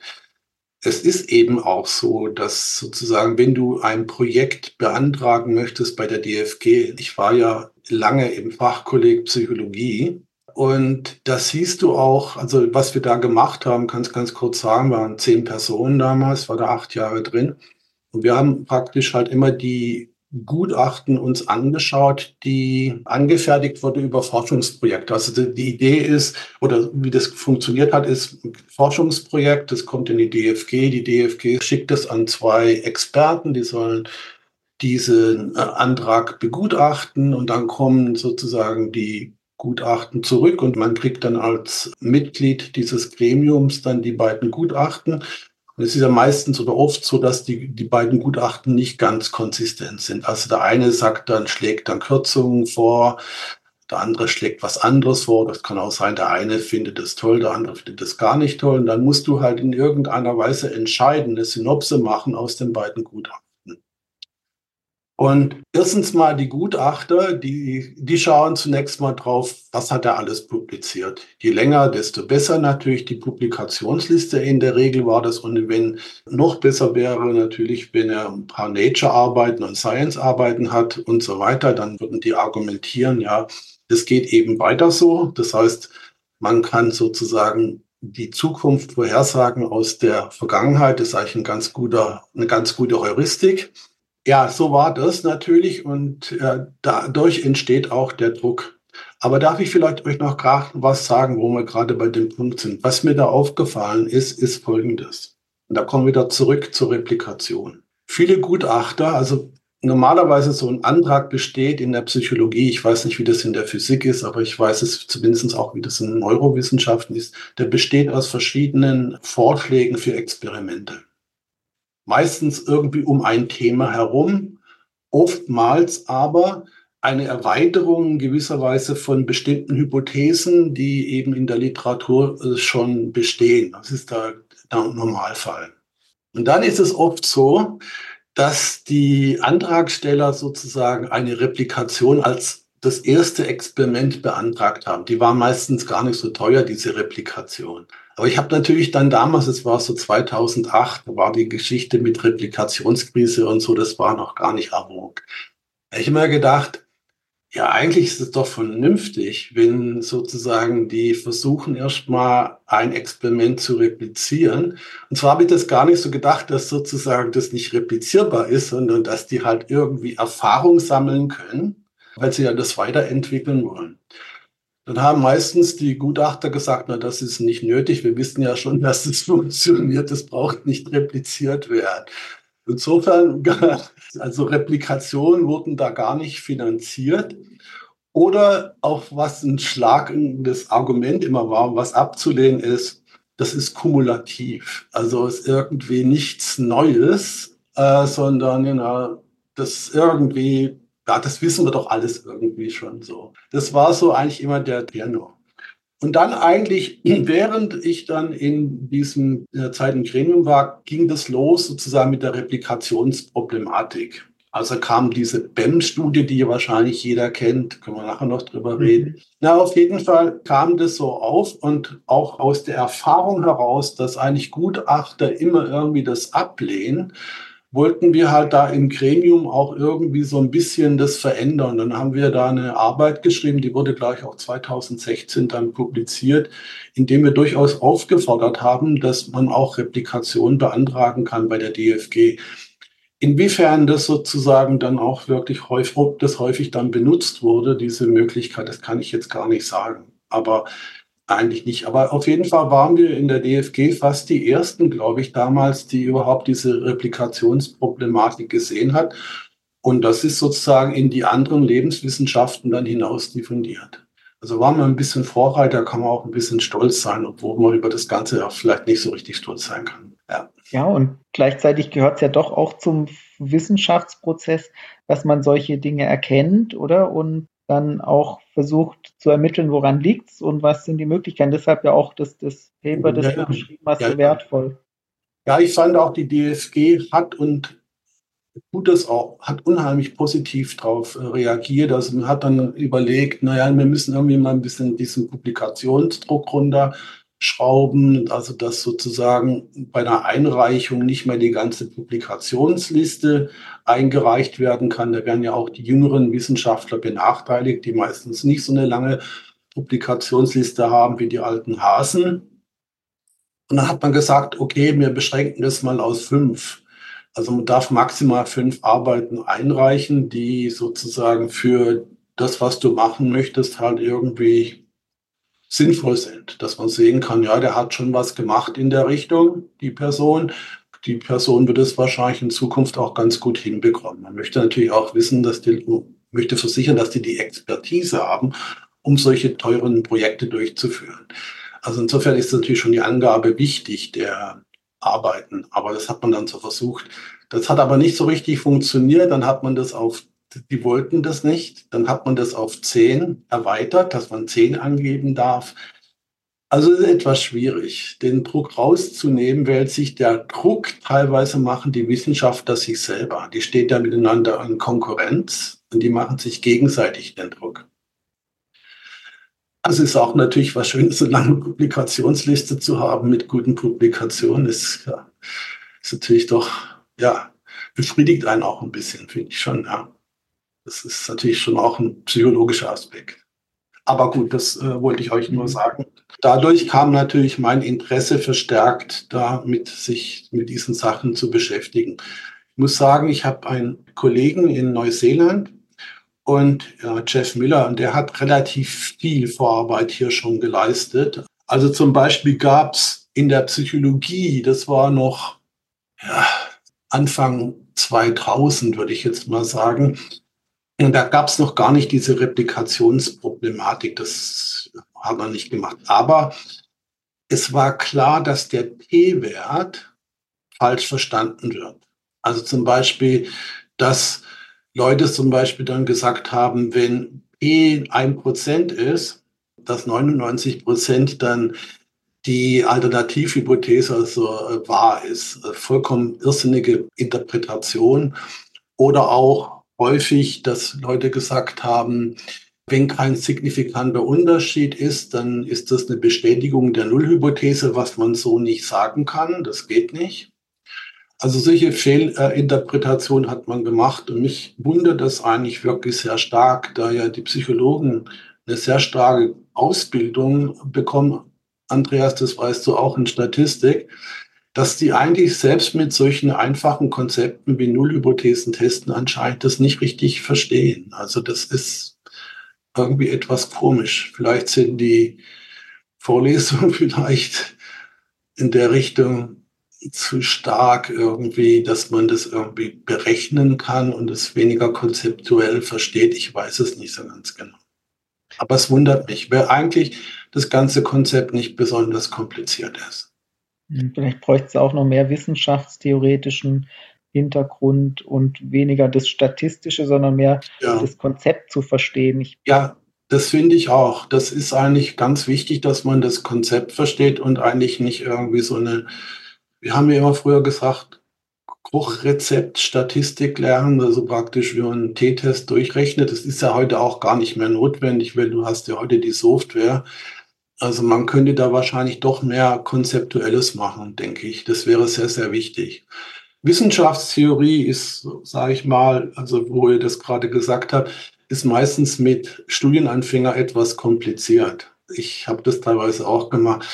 es ist eben auch so, dass sozusagen, wenn du ein Projekt beantragen möchtest bei der DFG, ich war ja lange im Fachkolleg Psychologie und das siehst du auch, also was wir da gemacht haben, kannst ganz kurz sagen, waren zehn Personen damals, war da acht Jahre drin. Und wir haben praktisch halt immer die Gutachten uns angeschaut, die angefertigt wurde über Forschungsprojekte. Also die Idee ist, oder wie das funktioniert hat, ist ein Forschungsprojekt, das kommt in die DFG. Die DFG schickt es an zwei Experten, die sollen diesen äh, Antrag begutachten und dann kommen sozusagen die Gutachten zurück und man kriegt dann als Mitglied dieses Gremiums dann die beiden Gutachten. Und es ist ja meistens oder oft so, dass die, die beiden Gutachten nicht ganz konsistent sind. Also der eine sagt dann, schlägt dann Kürzungen vor, der andere schlägt was anderes vor. Das kann auch sein, der eine findet es toll, der andere findet es gar nicht toll. Und dann musst du halt in irgendeiner Weise entscheiden, eine Synopse machen aus den beiden Gutachten. Und erstens mal die Gutachter, die, die schauen zunächst mal drauf, was hat er alles publiziert. Je länger, desto besser natürlich die Publikationsliste. In der Regel war das und wenn noch besser wäre natürlich, wenn er ein paar Nature-Arbeiten und Science-Arbeiten hat und so weiter, dann würden die argumentieren, ja, das geht eben weiter so. Das heißt, man kann sozusagen die Zukunft vorhersagen aus der Vergangenheit. Das ist eigentlich ein ganz guter, eine ganz gute Heuristik. Ja, so war das natürlich und äh, dadurch entsteht auch der Druck. Aber darf ich vielleicht euch noch gerade was sagen, wo wir gerade bei dem Punkt sind? Was mir da aufgefallen ist, ist Folgendes. Und da kommen wir wieder zurück zur Replikation. Viele Gutachter, also normalerweise so ein Antrag besteht in der Psychologie, ich weiß nicht, wie das in der Physik ist, aber ich weiß es zumindest auch, wie das in Neurowissenschaften ist, der besteht aus verschiedenen Vorschlägen für Experimente meistens irgendwie um ein Thema herum, oftmals aber eine Erweiterung gewisserweise von bestimmten Hypothesen, die eben in der Literatur äh, schon bestehen. Das ist der, der Normalfall. Und dann ist es oft so, dass die Antragsteller sozusagen eine Replikation als das erste Experiment beantragt haben. Die war meistens gar nicht so teuer, diese Replikation. Aber ich habe natürlich dann damals, es war so 2008, da war die Geschichte mit Replikationskrise und so, das war noch gar nicht erwogen. Ich immer gedacht, ja, eigentlich ist es doch vernünftig, wenn sozusagen die versuchen erstmal ein Experiment zu replizieren. Und zwar habe ich das gar nicht so gedacht, dass sozusagen das nicht replizierbar ist, sondern dass die halt irgendwie Erfahrung sammeln können, weil sie ja das weiterentwickeln wollen. Dann haben meistens die Gutachter gesagt, na, das ist nicht nötig. Wir wissen ja schon, dass es funktioniert. Das braucht nicht repliziert werden. Insofern, also Replikationen wurden da gar nicht finanziert. Oder auch was ein schlagendes Argument immer war, was abzulehnen ist, das ist kumulativ. Also ist irgendwie nichts Neues, äh, sondern know, das irgendwie ja, das wissen wir doch alles irgendwie schon so. Das war so eigentlich immer der Tenor. Und dann eigentlich, während ich dann in diesem in der Zeit im Gremium war, ging das los sozusagen mit der Replikationsproblematik. Also kam diese BEM-Studie, die wahrscheinlich jeder kennt, können wir nachher noch drüber mhm. reden. Na, auf jeden Fall kam das so auf und auch aus der Erfahrung heraus, dass eigentlich Gutachter immer irgendwie das ablehnen, wollten wir halt da im Gremium auch irgendwie so ein bisschen das verändern. Dann haben wir da eine Arbeit geschrieben, die wurde gleich auch 2016 dann publiziert, indem wir durchaus aufgefordert haben, dass man auch Replikation beantragen kann bei der DFG. Inwiefern das sozusagen dann auch wirklich häufig, ob das häufig dann benutzt wurde, diese Möglichkeit, das kann ich jetzt gar nicht sagen. Aber eigentlich nicht. Aber auf jeden Fall waren wir in der DFG fast die ersten, glaube ich, damals, die überhaupt diese Replikationsproblematik gesehen hat. Und das ist sozusagen in die anderen Lebenswissenschaften dann hinaus diffundiert. Also waren wir ein bisschen Vorreiter, kann man auch ein bisschen stolz sein, obwohl man über das Ganze auch vielleicht nicht so richtig stolz sein kann. Ja, ja und gleichzeitig gehört es ja doch auch zum Wissenschaftsprozess, dass man solche Dinge erkennt, oder? Und dann auch versucht zu ermitteln, woran liegt es und was sind die Möglichkeiten. Deshalb ja auch das, das Paper, das ja, du geschrieben hast, ja, so wertvoll. Ja, ich fand auch, die DFG hat und tut es auch, hat unheimlich positiv darauf äh, reagiert. Also man hat dann überlegt, naja, wir müssen irgendwie mal ein bisschen diesen Publikationsdruck runter schrauben, also dass sozusagen bei einer Einreichung nicht mehr die ganze Publikationsliste eingereicht werden kann. Da werden ja auch die jüngeren Wissenschaftler benachteiligt, die meistens nicht so eine lange Publikationsliste haben wie die alten Hasen. Und dann hat man gesagt, okay, wir beschränken das mal aus fünf. Also man darf maximal fünf Arbeiten einreichen, die sozusagen für das, was du machen möchtest, halt irgendwie sinnvoll sind, dass man sehen kann, ja, der hat schon was gemacht in der Richtung, die Person. Die Person wird es wahrscheinlich in Zukunft auch ganz gut hinbekommen. Man möchte natürlich auch wissen, dass die, möchte versichern, dass die die Expertise haben, um solche teuren Projekte durchzuführen. Also insofern ist natürlich schon die Angabe wichtig der Arbeiten, aber das hat man dann so versucht. Das hat aber nicht so richtig funktioniert. Dann hat man das auf, die wollten das nicht. Dann hat man das auf zehn erweitert, dass man zehn angeben darf. Also ist etwas schwierig, den Druck rauszunehmen, weil sich der Druck teilweise machen die Wissenschaftler sich selber. Die stehen da miteinander in Konkurrenz und die machen sich gegenseitig den Druck. Also ist auch natürlich was Schönes, eine lange Publikationsliste zu haben mit guten Publikationen. Ist, ist natürlich doch, ja, befriedigt einen auch ein bisschen, finde ich schon, ja. Das ist natürlich schon auch ein psychologischer Aspekt. Aber gut, das äh, wollte ich euch nur mhm. sagen. Dadurch kam natürlich mein Interesse verstärkt, damit sich mit diesen Sachen zu beschäftigen. Ich muss sagen, ich habe einen Kollegen in Neuseeland, und ja, Jeff Miller, und der hat relativ viel Vorarbeit hier schon geleistet. Also zum Beispiel gab es in der Psychologie, das war noch ja, Anfang 2000, würde ich jetzt mal sagen, und da gab es noch gar nicht diese Replikationsproblematik. Das hat man nicht gemacht. Aber es war klar, dass der P-Wert falsch verstanden wird. Also zum Beispiel, dass Leute zum Beispiel dann gesagt haben, wenn E ein Prozent ist, dass 99 Prozent dann die Alternativhypothese also äh, wahr ist. Äh, vollkommen irrsinnige Interpretation. Oder auch häufig, dass Leute gesagt haben, wenn kein signifikanter Unterschied ist, dann ist das eine Bestätigung der Nullhypothese, was man so nicht sagen kann. Das geht nicht. Also solche Fehlinterpretationen hat man gemacht und mich wundert das eigentlich wirklich sehr stark, da ja die Psychologen eine sehr starke Ausbildung bekommen. Andreas, das weißt du auch in Statistik, dass die eigentlich selbst mit solchen einfachen Konzepten wie Nullhypothesen testen anscheinend das nicht richtig verstehen. Also das ist irgendwie etwas komisch. Vielleicht sind die Vorlesungen vielleicht in der Richtung zu stark irgendwie, dass man das irgendwie berechnen kann und es weniger konzeptuell versteht. Ich weiß es nicht so ganz genau. Aber es wundert mich, weil eigentlich das ganze Konzept nicht besonders kompliziert ist. Hm, vielleicht bräuchte es auch noch mehr wissenschaftstheoretischen Hintergrund und weniger das Statistische, sondern mehr ja. das Konzept zu verstehen. Ich ja, das finde ich auch. Das ist eigentlich ganz wichtig, dass man das Konzept versteht und eigentlich nicht irgendwie so eine wir haben ja immer früher gesagt, Kochrezept, Statistik lernen, also praktisch wie man einen T-Test durchrechnet. Das ist ja heute auch gar nicht mehr notwendig, weil du hast ja heute die Software. Also man könnte da wahrscheinlich doch mehr Konzeptuelles machen, denke ich. Das wäre sehr, sehr wichtig. Wissenschaftstheorie ist, sage ich mal, also wo ihr das gerade gesagt habt, ist meistens mit Studienanfänger etwas kompliziert. Ich habe das teilweise auch gemacht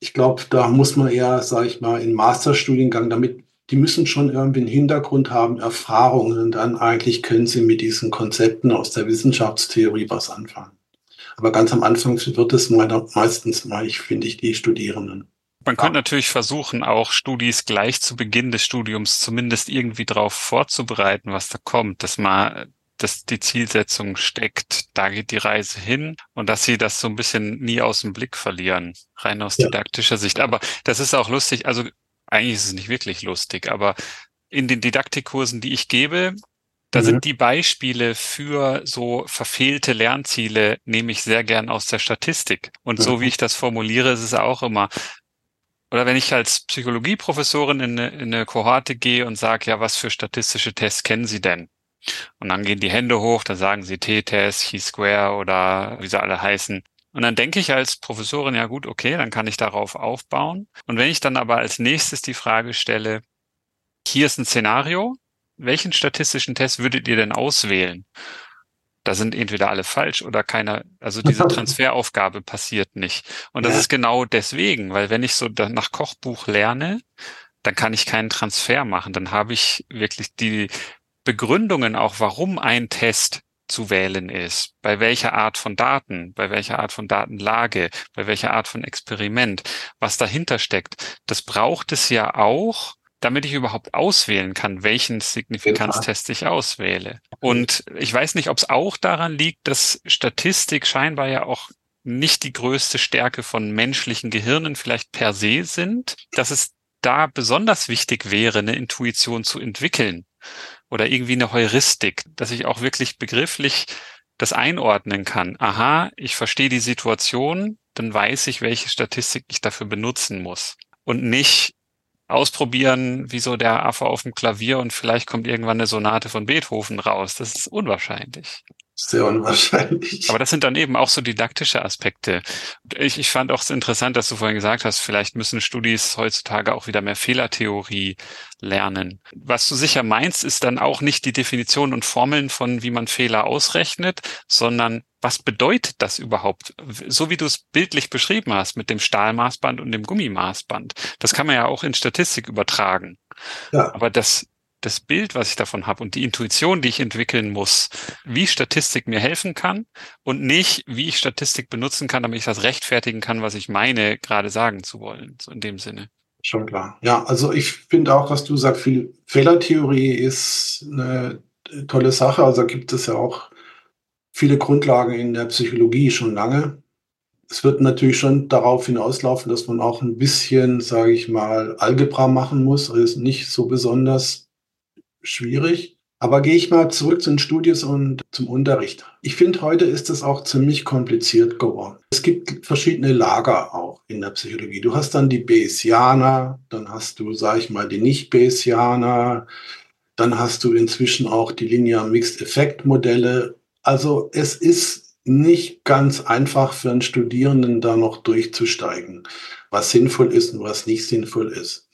ich glaube, da muss man eher, sage ich mal, in Masterstudiengang damit, die müssen schon irgendwie einen Hintergrund haben, Erfahrungen und dann eigentlich können sie mit diesen Konzepten aus der Wissenschaftstheorie was anfangen. Aber ganz am Anfang wird es meistens mal, ich finde ich, die Studierenden. Man könnte natürlich versuchen, auch Studis gleich zu Beginn des Studiums zumindest irgendwie darauf vorzubereiten, was da kommt, dass man dass die Zielsetzung steckt, da geht die Reise hin und dass sie das so ein bisschen nie aus dem Blick verlieren, rein aus ja. didaktischer Sicht. Aber das ist auch lustig, also eigentlich ist es nicht wirklich lustig, aber in den Didaktikkursen, die ich gebe, da mhm. sind die Beispiele für so verfehlte Lernziele, nehme ich sehr gern aus der Statistik. Und mhm. so wie ich das formuliere, ist es auch immer, oder wenn ich als Psychologieprofessorin in eine, in eine Kohorte gehe und sage, ja, was für statistische Tests kennen Sie denn? Und dann gehen die Hände hoch, dann sagen sie T-Test, Chi-Square oder wie sie alle heißen. Und dann denke ich als Professorin, ja gut, okay, dann kann ich darauf aufbauen. Und wenn ich dann aber als nächstes die Frage stelle, hier ist ein Szenario, welchen statistischen Test würdet ihr denn auswählen? Da sind entweder alle falsch oder keiner, also diese Transferaufgabe passiert nicht. Und das ja. ist genau deswegen, weil wenn ich so nach Kochbuch lerne, dann kann ich keinen Transfer machen. Dann habe ich wirklich die, Begründungen auch, warum ein Test zu wählen ist, bei welcher Art von Daten, bei welcher Art von Datenlage, bei welcher Art von Experiment, was dahinter steckt, das braucht es ja auch, damit ich überhaupt auswählen kann, welchen Signifikanztest ich auswähle. Und ich weiß nicht, ob es auch daran liegt, dass Statistik scheinbar ja auch nicht die größte Stärke von menschlichen Gehirnen vielleicht per se sind, dass es da besonders wichtig wäre, eine Intuition zu entwickeln oder irgendwie eine Heuristik, dass ich auch wirklich begrifflich das einordnen kann. Aha, ich verstehe die Situation, dann weiß ich, welche Statistik ich dafür benutzen muss. Und nicht ausprobieren, wie so der Affe auf dem Klavier und vielleicht kommt irgendwann eine Sonate von Beethoven raus. Das ist unwahrscheinlich. Sehr unwahrscheinlich. Aber das sind dann eben auch so didaktische Aspekte. Ich, ich fand auch interessant, dass du vorhin gesagt hast, vielleicht müssen Studis heutzutage auch wieder mehr Fehlertheorie lernen. Was du sicher meinst, ist dann auch nicht die Definition und Formeln von, wie man Fehler ausrechnet, sondern was bedeutet das überhaupt? So wie du es bildlich beschrieben hast mit dem Stahlmaßband und dem Gummimaßband. Das kann man ja auch in Statistik übertragen. Ja. Aber das, das Bild, was ich davon habe und die Intuition, die ich entwickeln muss, wie Statistik mir helfen kann und nicht, wie ich Statistik benutzen kann, damit ich das rechtfertigen kann, was ich meine, gerade sagen zu wollen. So in dem Sinne. Schon klar. Ja, also ich finde auch, was du sagst, viel Fehlertheorie ist eine tolle Sache. Also gibt es ja auch viele Grundlagen in der Psychologie schon lange. Es wird natürlich schon darauf hinauslaufen, dass man auch ein bisschen, sage ich mal, Algebra machen muss. Also ist nicht so besonders schwierig. Aber gehe ich mal zurück zu den Studies und zum Unterricht. Ich finde, heute ist es auch ziemlich kompliziert geworden. Es gibt verschiedene Lager auch in der Psychologie. Du hast dann die Bayesianer, dann hast du, sage ich mal, die Nicht-Bayesianer, dann hast du inzwischen auch die Linear Mixed Effect Modelle. Also es ist nicht ganz einfach für einen Studierenden da noch durchzusteigen, was sinnvoll ist und was nicht sinnvoll ist.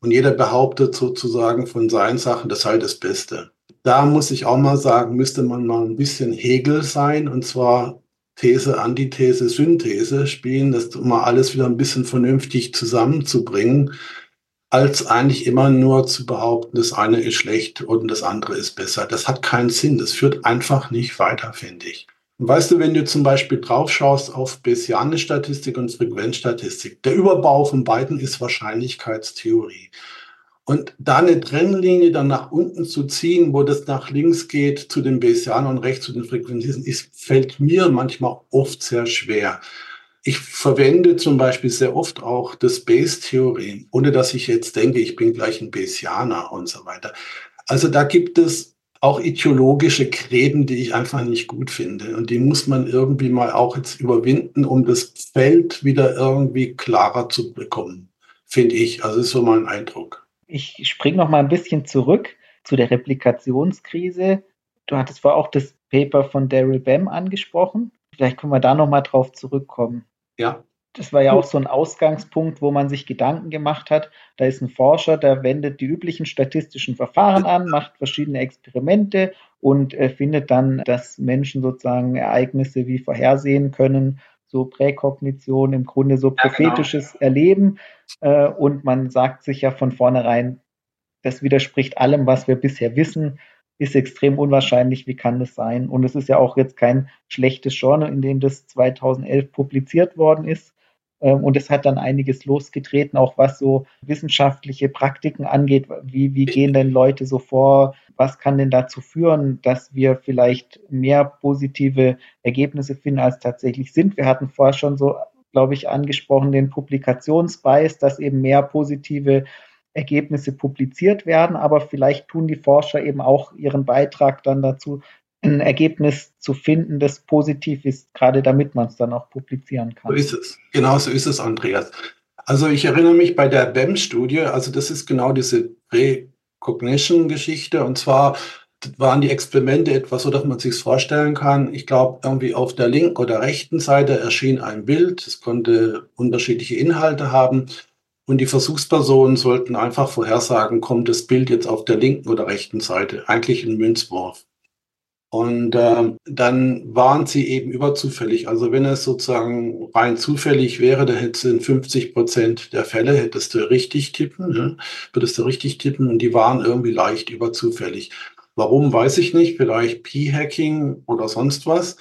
Und jeder behauptet sozusagen von seinen Sachen, das sei das Beste. Da muss ich auch mal sagen, müsste man mal ein bisschen Hegel sein und zwar These, Antithese, Synthese spielen, das mal alles wieder ein bisschen vernünftig zusammenzubringen, als eigentlich immer nur zu behaupten, das eine ist schlecht und das andere ist besser. Das hat keinen Sinn. Das führt einfach nicht weiter, finde ich. Weißt du, wenn du zum Beispiel drauf schaust auf Bayesianische Statistik und Frequenzstatistik, der Überbau von beiden ist Wahrscheinlichkeitstheorie. Und da eine Trennlinie dann nach unten zu ziehen, wo das nach links geht zu den Bayesianern und rechts zu den Frequenzisten, ist, fällt mir manchmal oft sehr schwer. Ich verwende zum Beispiel sehr oft auch das Bayes-Theorem, ohne dass ich jetzt denke, ich bin gleich ein Bayesianer und so weiter. Also da gibt es auch ideologische Gräben, die ich einfach nicht gut finde. Und die muss man irgendwie mal auch jetzt überwinden, um das Feld wieder irgendwie klarer zu bekommen, finde ich. Also ist so mein Eindruck. Ich springe noch mal ein bisschen zurück zu der Replikationskrise. Du hattest vorher auch das Paper von Daryl Bem angesprochen. Vielleicht können wir da noch mal drauf zurückkommen. Ja. Das war ja auch so ein Ausgangspunkt, wo man sich Gedanken gemacht hat. Da ist ein Forscher, der wendet die üblichen statistischen Verfahren an, macht verschiedene Experimente und äh, findet dann, dass Menschen sozusagen Ereignisse wie vorhersehen können, so Präkognition, im Grunde so prophetisches ja, genau. Erleben. Äh, und man sagt sich ja von vornherein, das widerspricht allem, was wir bisher wissen ist extrem unwahrscheinlich. Wie kann das sein? Und es ist ja auch jetzt kein schlechtes Journal, in dem das 2011 publiziert worden ist. Ähm, und es hat dann einiges losgetreten, auch was so wissenschaftliche Praktiken angeht. Wie, wie gehen denn Leute so vor? Was kann denn dazu führen, dass wir vielleicht mehr positive Ergebnisse finden, als tatsächlich sind? Wir hatten vorher schon so, glaube ich, angesprochen, den Publikationsbias, dass eben mehr positive Ergebnisse publiziert werden, aber vielleicht tun die Forscher eben auch ihren Beitrag dann dazu, ein Ergebnis zu finden, das positiv ist, gerade damit man es dann auch publizieren kann. So ist es. Genau so ist es, Andreas. Also ich erinnere mich bei der BEM-Studie, also das ist genau diese Precognition-Geschichte und zwar waren die Experimente etwas so, dass man sich vorstellen kann. Ich glaube, irgendwie auf der linken oder rechten Seite erschien ein Bild. Es konnte unterschiedliche Inhalte haben. Und die Versuchspersonen sollten einfach vorhersagen, kommt das Bild jetzt auf der linken oder rechten Seite. Eigentlich ein Münzwurf. Und äh, dann waren sie eben überzufällig. Also wenn es sozusagen rein zufällig wäre, dann hättest du in 50 Prozent der Fälle, hättest du richtig tippen, ne? würdest du richtig tippen und die waren irgendwie leicht überzufällig. Warum, weiß ich nicht. Vielleicht P-Hacking oder sonst was.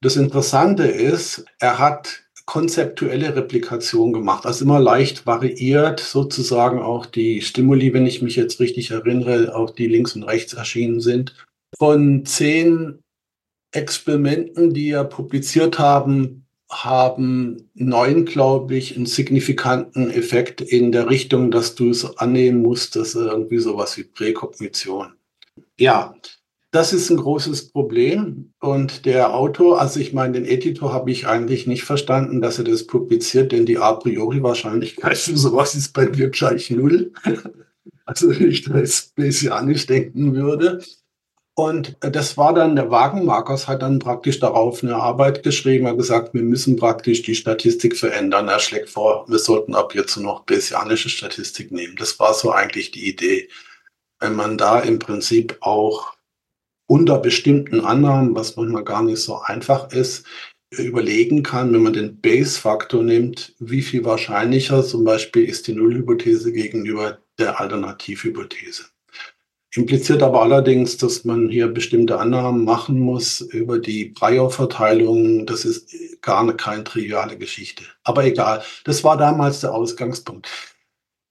Das Interessante ist, er hat konzeptuelle Replikation gemacht, also immer leicht variiert, sozusagen auch die Stimuli, wenn ich mich jetzt richtig erinnere, auch die links und rechts erschienen sind. Von zehn Experimenten, die er publiziert haben, haben neun, glaube ich, einen signifikanten Effekt in der Richtung, dass du es annehmen musst, dass irgendwie sowas wie Präkognition. Ja, das ist ein großes Problem. Und der Autor, also ich meine, den Editor habe ich eigentlich nicht verstanden, dass er das publiziert, denn die a priori Wahrscheinlichkeit für sowas ist bei mir gleich null. Also wenn ich da jetzt messianisch denken würde. Und das war dann, der Wagenmarkers hat dann praktisch darauf eine Arbeit geschrieben, hat gesagt, wir müssen praktisch die Statistik verändern. Er schlägt vor, wir sollten ab jetzt nur noch messianische Statistik nehmen. Das war so eigentlich die Idee. Wenn man da im Prinzip auch unter bestimmten Annahmen, was manchmal gar nicht so einfach ist, überlegen kann, wenn man den Base-Faktor nimmt, wie viel wahrscheinlicher zum Beispiel ist die Nullhypothese gegenüber der Alternativhypothese. Impliziert aber allerdings, dass man hier bestimmte Annahmen machen muss über die Breyer-Verteilung. Das ist gar keine triviale Geschichte. Aber egal, das war damals der Ausgangspunkt.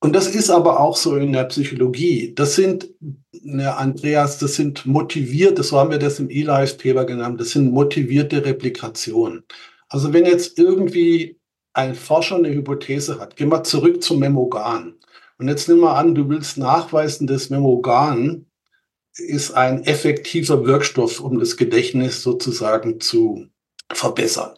Und das ist aber auch so in der Psychologie. Das sind, ne, Andreas, das sind motivierte, so haben wir das im E-Life Paper genannt, das sind motivierte Replikationen. Also wenn jetzt irgendwie ein Forscher eine Hypothese hat, gehen wir zurück zum Memogan. Und jetzt nimm mal an, du willst nachweisen, dass Memogan ist ein effektiver Wirkstoff, um das Gedächtnis sozusagen zu verbessern.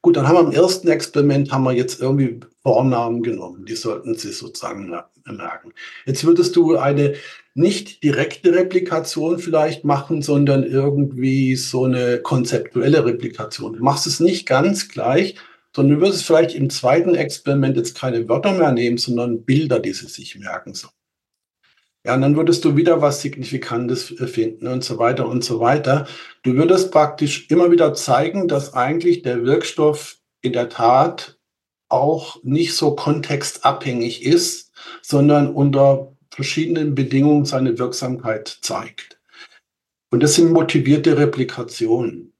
Gut, dann haben wir im ersten Experiment haben wir jetzt irgendwie Vornamen genommen. Die sollten Sie sozusagen merken. Jetzt würdest du eine nicht direkte Replikation vielleicht machen, sondern irgendwie so eine konzeptuelle Replikation. Du machst es nicht ganz gleich, sondern du würdest vielleicht im zweiten Experiment jetzt keine Wörter mehr nehmen, sondern Bilder, die sie sich merken sollen. Ja, und dann würdest du wieder was Signifikantes finden und so weiter und so weiter. Du würdest praktisch immer wieder zeigen, dass eigentlich der Wirkstoff in der Tat auch nicht so kontextabhängig ist, sondern unter verschiedenen Bedingungen seine Wirksamkeit zeigt. Und das sind motivierte Replikationen.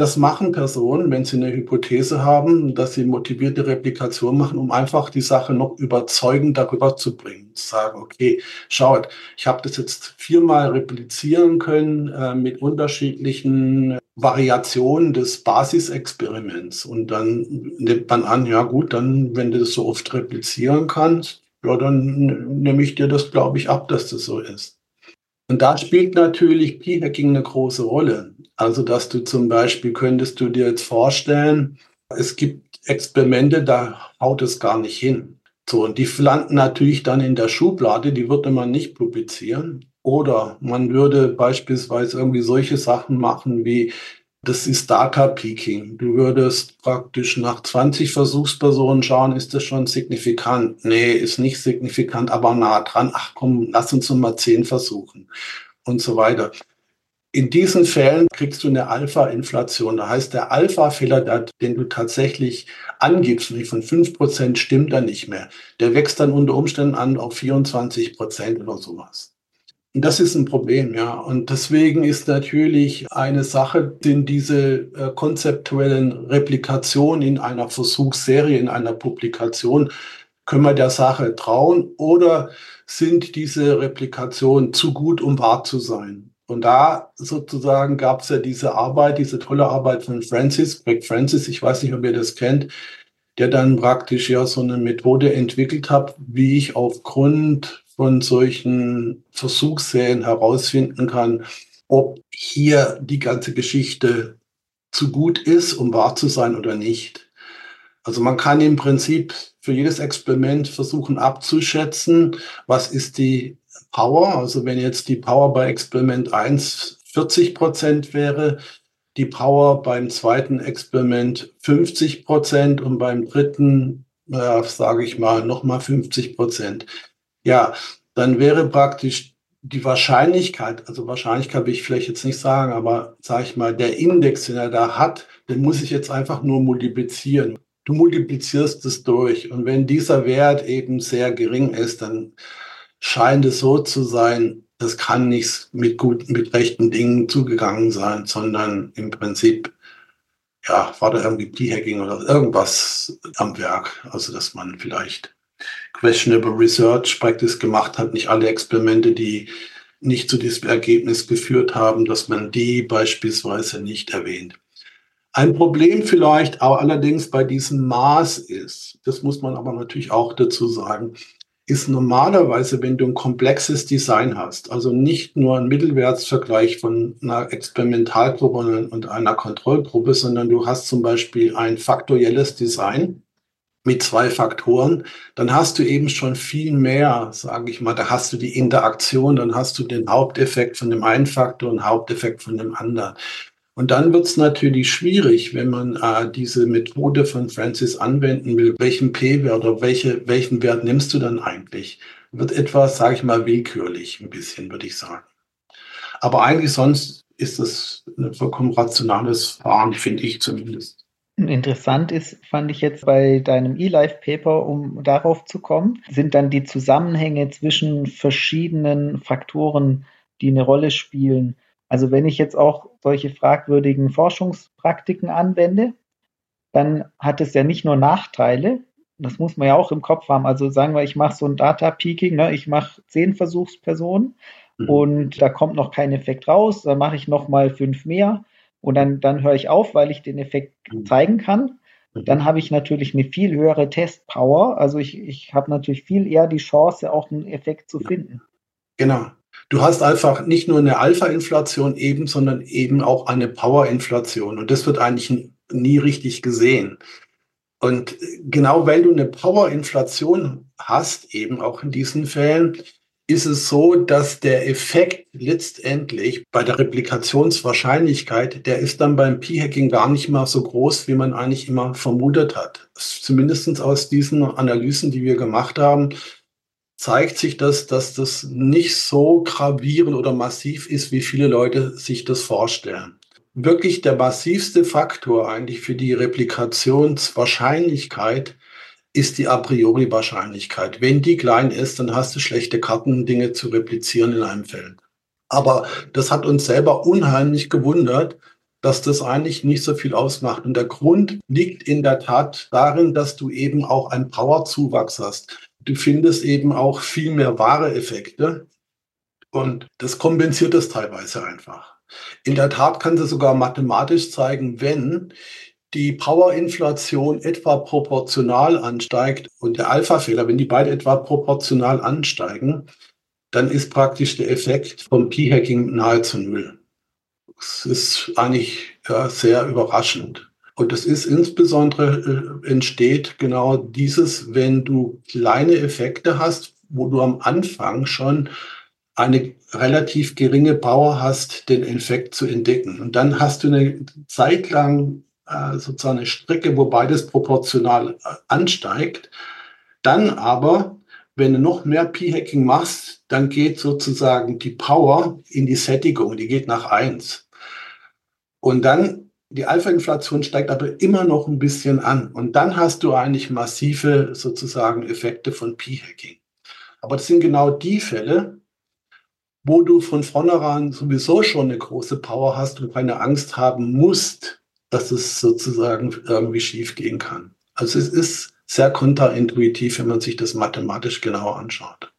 Das machen Personen, wenn sie eine Hypothese haben, dass sie motivierte Replikation machen, um einfach die Sache noch überzeugend darüber zu bringen. Zu sagen, okay, schaut, ich habe das jetzt viermal replizieren können äh, mit unterschiedlichen Variationen des Basisexperiments. Und dann nimmt man an, ja gut, dann, wenn du das so oft replizieren kannst, ja, dann nehme ich dir das, glaube ich, ab, dass das so ist. Und da spielt natürlich P-Hacking eine große Rolle. Also, dass du zum Beispiel könntest du dir jetzt vorstellen, es gibt Experimente, da haut es gar nicht hin. So, und die landen natürlich dann in der Schublade, die würde man nicht publizieren. Oder man würde beispielsweise irgendwie solche Sachen machen wie, das ist Data Peaking. Du würdest praktisch nach 20 Versuchspersonen schauen, ist das schon signifikant? Nee, ist nicht signifikant, aber nah dran. Ach komm, lass uns mal 10 versuchen und so weiter. In diesen Fällen kriegst du eine Alpha-Inflation. Da heißt, der Alpha-Fehler, den du tatsächlich angibst, wie von 5% stimmt dann nicht mehr. Der wächst dann unter Umständen an auf 24% oder sowas. Das ist ein Problem, ja. Und deswegen ist natürlich eine Sache, sind diese äh, konzeptuellen Replikationen in einer Versuchsserie, in einer Publikation, können wir der Sache trauen oder sind diese Replikationen zu gut, um wahr zu sein? Und da sozusagen gab es ja diese Arbeit, diese tolle Arbeit von Francis, Greg Francis, ich weiß nicht, ob ihr das kennt, der dann praktisch ja so eine Methode entwickelt hat, wie ich aufgrund von solchen Versuchsserien herausfinden kann, ob hier die ganze Geschichte zu gut ist, um wahr zu sein oder nicht. Also man kann im Prinzip für jedes Experiment versuchen abzuschätzen, was ist die Power. Also wenn jetzt die Power bei Experiment 1 40 Prozent wäre, die Power beim zweiten Experiment 50 Prozent und beim dritten, äh, sage ich mal, nochmal 50 Prozent. Ja, dann wäre praktisch die Wahrscheinlichkeit, also Wahrscheinlichkeit will ich vielleicht jetzt nicht sagen, aber sage ich mal, der Index, den er da hat, den muss ich jetzt einfach nur multiplizieren. Du multiplizierst es durch und wenn dieser Wert eben sehr gering ist, dann scheint es so zu sein, das kann nicht mit guten, mit rechten Dingen zugegangen sein, sondern im Prinzip ja, war da irgendwie P-Hacking oder irgendwas am Werk. Also, dass man vielleicht questionable Research Practice gemacht hat, nicht alle Experimente, die nicht zu diesem Ergebnis geführt haben, dass man die beispielsweise nicht erwähnt. Ein Problem vielleicht auch allerdings bei diesem Maß ist, das muss man aber natürlich auch dazu sagen, ist normalerweise, wenn du ein komplexes Design hast, also nicht nur ein Mittelwertsvergleich von einer Experimentalgruppe und einer Kontrollgruppe, sondern du hast zum Beispiel ein faktorielles Design mit zwei Faktoren, dann hast du eben schon viel mehr, sage ich mal, da hast du die Interaktion, dann hast du den Haupteffekt von dem einen Faktor und Haupteffekt von dem anderen. Und dann wird es natürlich schwierig, wenn man äh, diese Methode von Francis anwenden will. Welchen P-Wert oder welche, welchen Wert nimmst du dann eigentlich? Wird etwas, sage ich mal, willkürlich ein bisschen, würde ich sagen. Aber eigentlich sonst ist das ein vollkommen rationales Fahren, finde ich zumindest. Interessant ist, fand ich jetzt bei deinem eLife-Paper, um darauf zu kommen, sind dann die Zusammenhänge zwischen verschiedenen Faktoren, die eine Rolle spielen. Also wenn ich jetzt auch solche fragwürdigen Forschungspraktiken anwende, dann hat es ja nicht nur Nachteile, das muss man ja auch im Kopf haben. Also sagen wir, ich mache so ein Data Peaking, ne? ich mache zehn Versuchspersonen mhm. und da kommt noch kein Effekt raus, dann mache ich nochmal fünf mehr und dann, dann höre ich auf, weil ich den Effekt zeigen kann. Dann habe ich natürlich eine viel höhere Testpower. Also ich, ich habe natürlich viel eher die Chance, auch einen Effekt zu finden. Genau. Du hast einfach nicht nur eine Alpha-Inflation eben, sondern eben auch eine Power-Inflation. Und das wird eigentlich nie richtig gesehen. Und genau weil du eine Power-Inflation hast, eben auch in diesen Fällen, ist es so, dass der Effekt letztendlich bei der Replikationswahrscheinlichkeit, der ist dann beim P-Hacking gar nicht mal so groß, wie man eigentlich immer vermutet hat. Zumindest aus diesen Analysen, die wir gemacht haben, zeigt sich das, dass das nicht so gravierend oder massiv ist, wie viele Leute sich das vorstellen. Wirklich der massivste Faktor eigentlich für die Replikationswahrscheinlichkeit ist die a priori Wahrscheinlichkeit. Wenn die klein ist, dann hast du schlechte Karten, Dinge zu replizieren in einem Feld. Aber das hat uns selber unheimlich gewundert, dass das eigentlich nicht so viel ausmacht. Und der Grund liegt in der Tat darin, dass du eben auch einen Powerzuwachs hast du findest eben auch viel mehr wahre Effekte und das kompensiert das teilweise einfach. In der Tat kann sie sogar mathematisch zeigen, wenn die Powerinflation etwa proportional ansteigt und der Alpha-Fehler, wenn die beide etwa proportional ansteigen, dann ist praktisch der Effekt vom P-Hacking nahezu null. Das ist eigentlich ja, sehr überraschend. Und das ist insbesondere äh, entsteht genau dieses, wenn du kleine Effekte hast, wo du am Anfang schon eine relativ geringe Power hast, den Effekt zu entdecken. Und dann hast du eine Zeit lang sozusagen eine Strecke, wo beides proportional äh, ansteigt. Dann aber, wenn du noch mehr P-Hacking machst, dann geht sozusagen die Power in die Sättigung, die geht nach eins. Und dann die Alpha-Inflation steigt aber immer noch ein bisschen an. Und dann hast du eigentlich massive sozusagen Effekte von P-Hacking. Aber das sind genau die Fälle, wo du von vornherein sowieso schon eine große Power hast und keine Angst haben musst, dass es sozusagen irgendwie schief gehen kann. Also es ist sehr kontraintuitiv, wenn man sich das mathematisch genauer anschaut.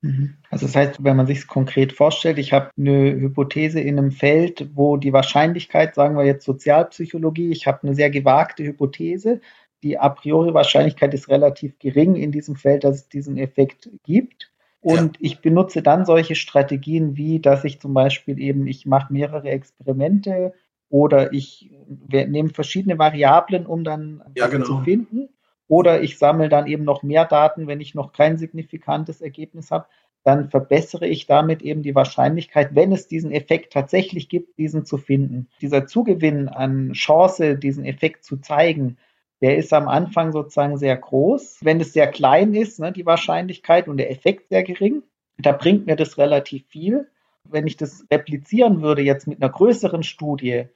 Mhm. Also das heißt, wenn man sich es konkret vorstellt, ich habe eine Hypothese in einem Feld, wo die Wahrscheinlichkeit, sagen wir jetzt Sozialpsychologie, ich habe eine sehr gewagte Hypothese, die a priori Wahrscheinlichkeit ist relativ gering in diesem Feld, dass es diesen Effekt gibt. Und ja. ich benutze dann solche Strategien wie, dass ich zum Beispiel eben, ich mache mehrere Experimente oder ich nehme verschiedene Variablen, um dann ja, genau. zu finden. Oder ich sammle dann eben noch mehr Daten, wenn ich noch kein signifikantes Ergebnis habe. Dann verbessere ich damit eben die Wahrscheinlichkeit, wenn es diesen Effekt tatsächlich gibt, diesen zu finden. Dieser Zugewinn an Chance, diesen Effekt zu zeigen, der ist am Anfang sozusagen sehr groß. Wenn es sehr klein ist, ne, die Wahrscheinlichkeit und der Effekt sehr gering, da bringt mir das relativ viel. Wenn ich das replizieren würde jetzt mit einer größeren Studie,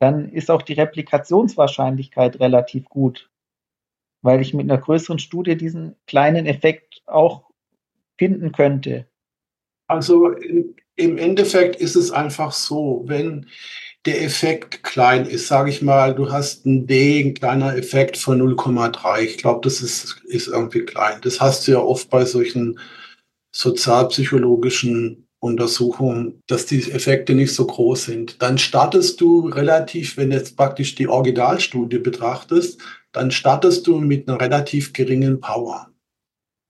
dann ist auch die Replikationswahrscheinlichkeit relativ gut weil ich mit einer größeren Studie diesen kleinen Effekt auch finden könnte. Also im Endeffekt ist es einfach so, wenn der Effekt klein ist, sage ich mal, du hast ein D, ein kleiner Effekt von 0,3. Ich glaube, das ist, ist irgendwie klein. Das hast du ja oft bei solchen sozialpsychologischen Untersuchungen, dass die Effekte nicht so groß sind. Dann startest du relativ, wenn du jetzt praktisch die Originalstudie betrachtest, dann startest du mit einer relativ geringen Power.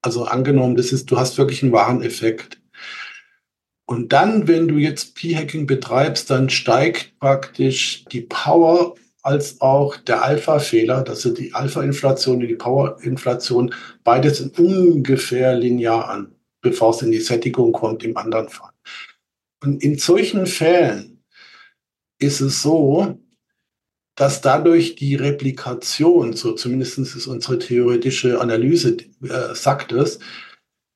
Also angenommen, das ist, du hast wirklich einen wahren Effekt. Und dann, wenn du jetzt P-Hacking betreibst, dann steigt praktisch die Power als auch der Alpha-Fehler, das sind die Alpha-Inflation und die Power-Inflation, beides ungefähr linear an, bevor es in die Sättigung kommt im anderen Fall. Und in solchen Fällen ist es so, dass dadurch die Replikation, so zumindest ist unsere theoretische Analyse, äh, sagt es,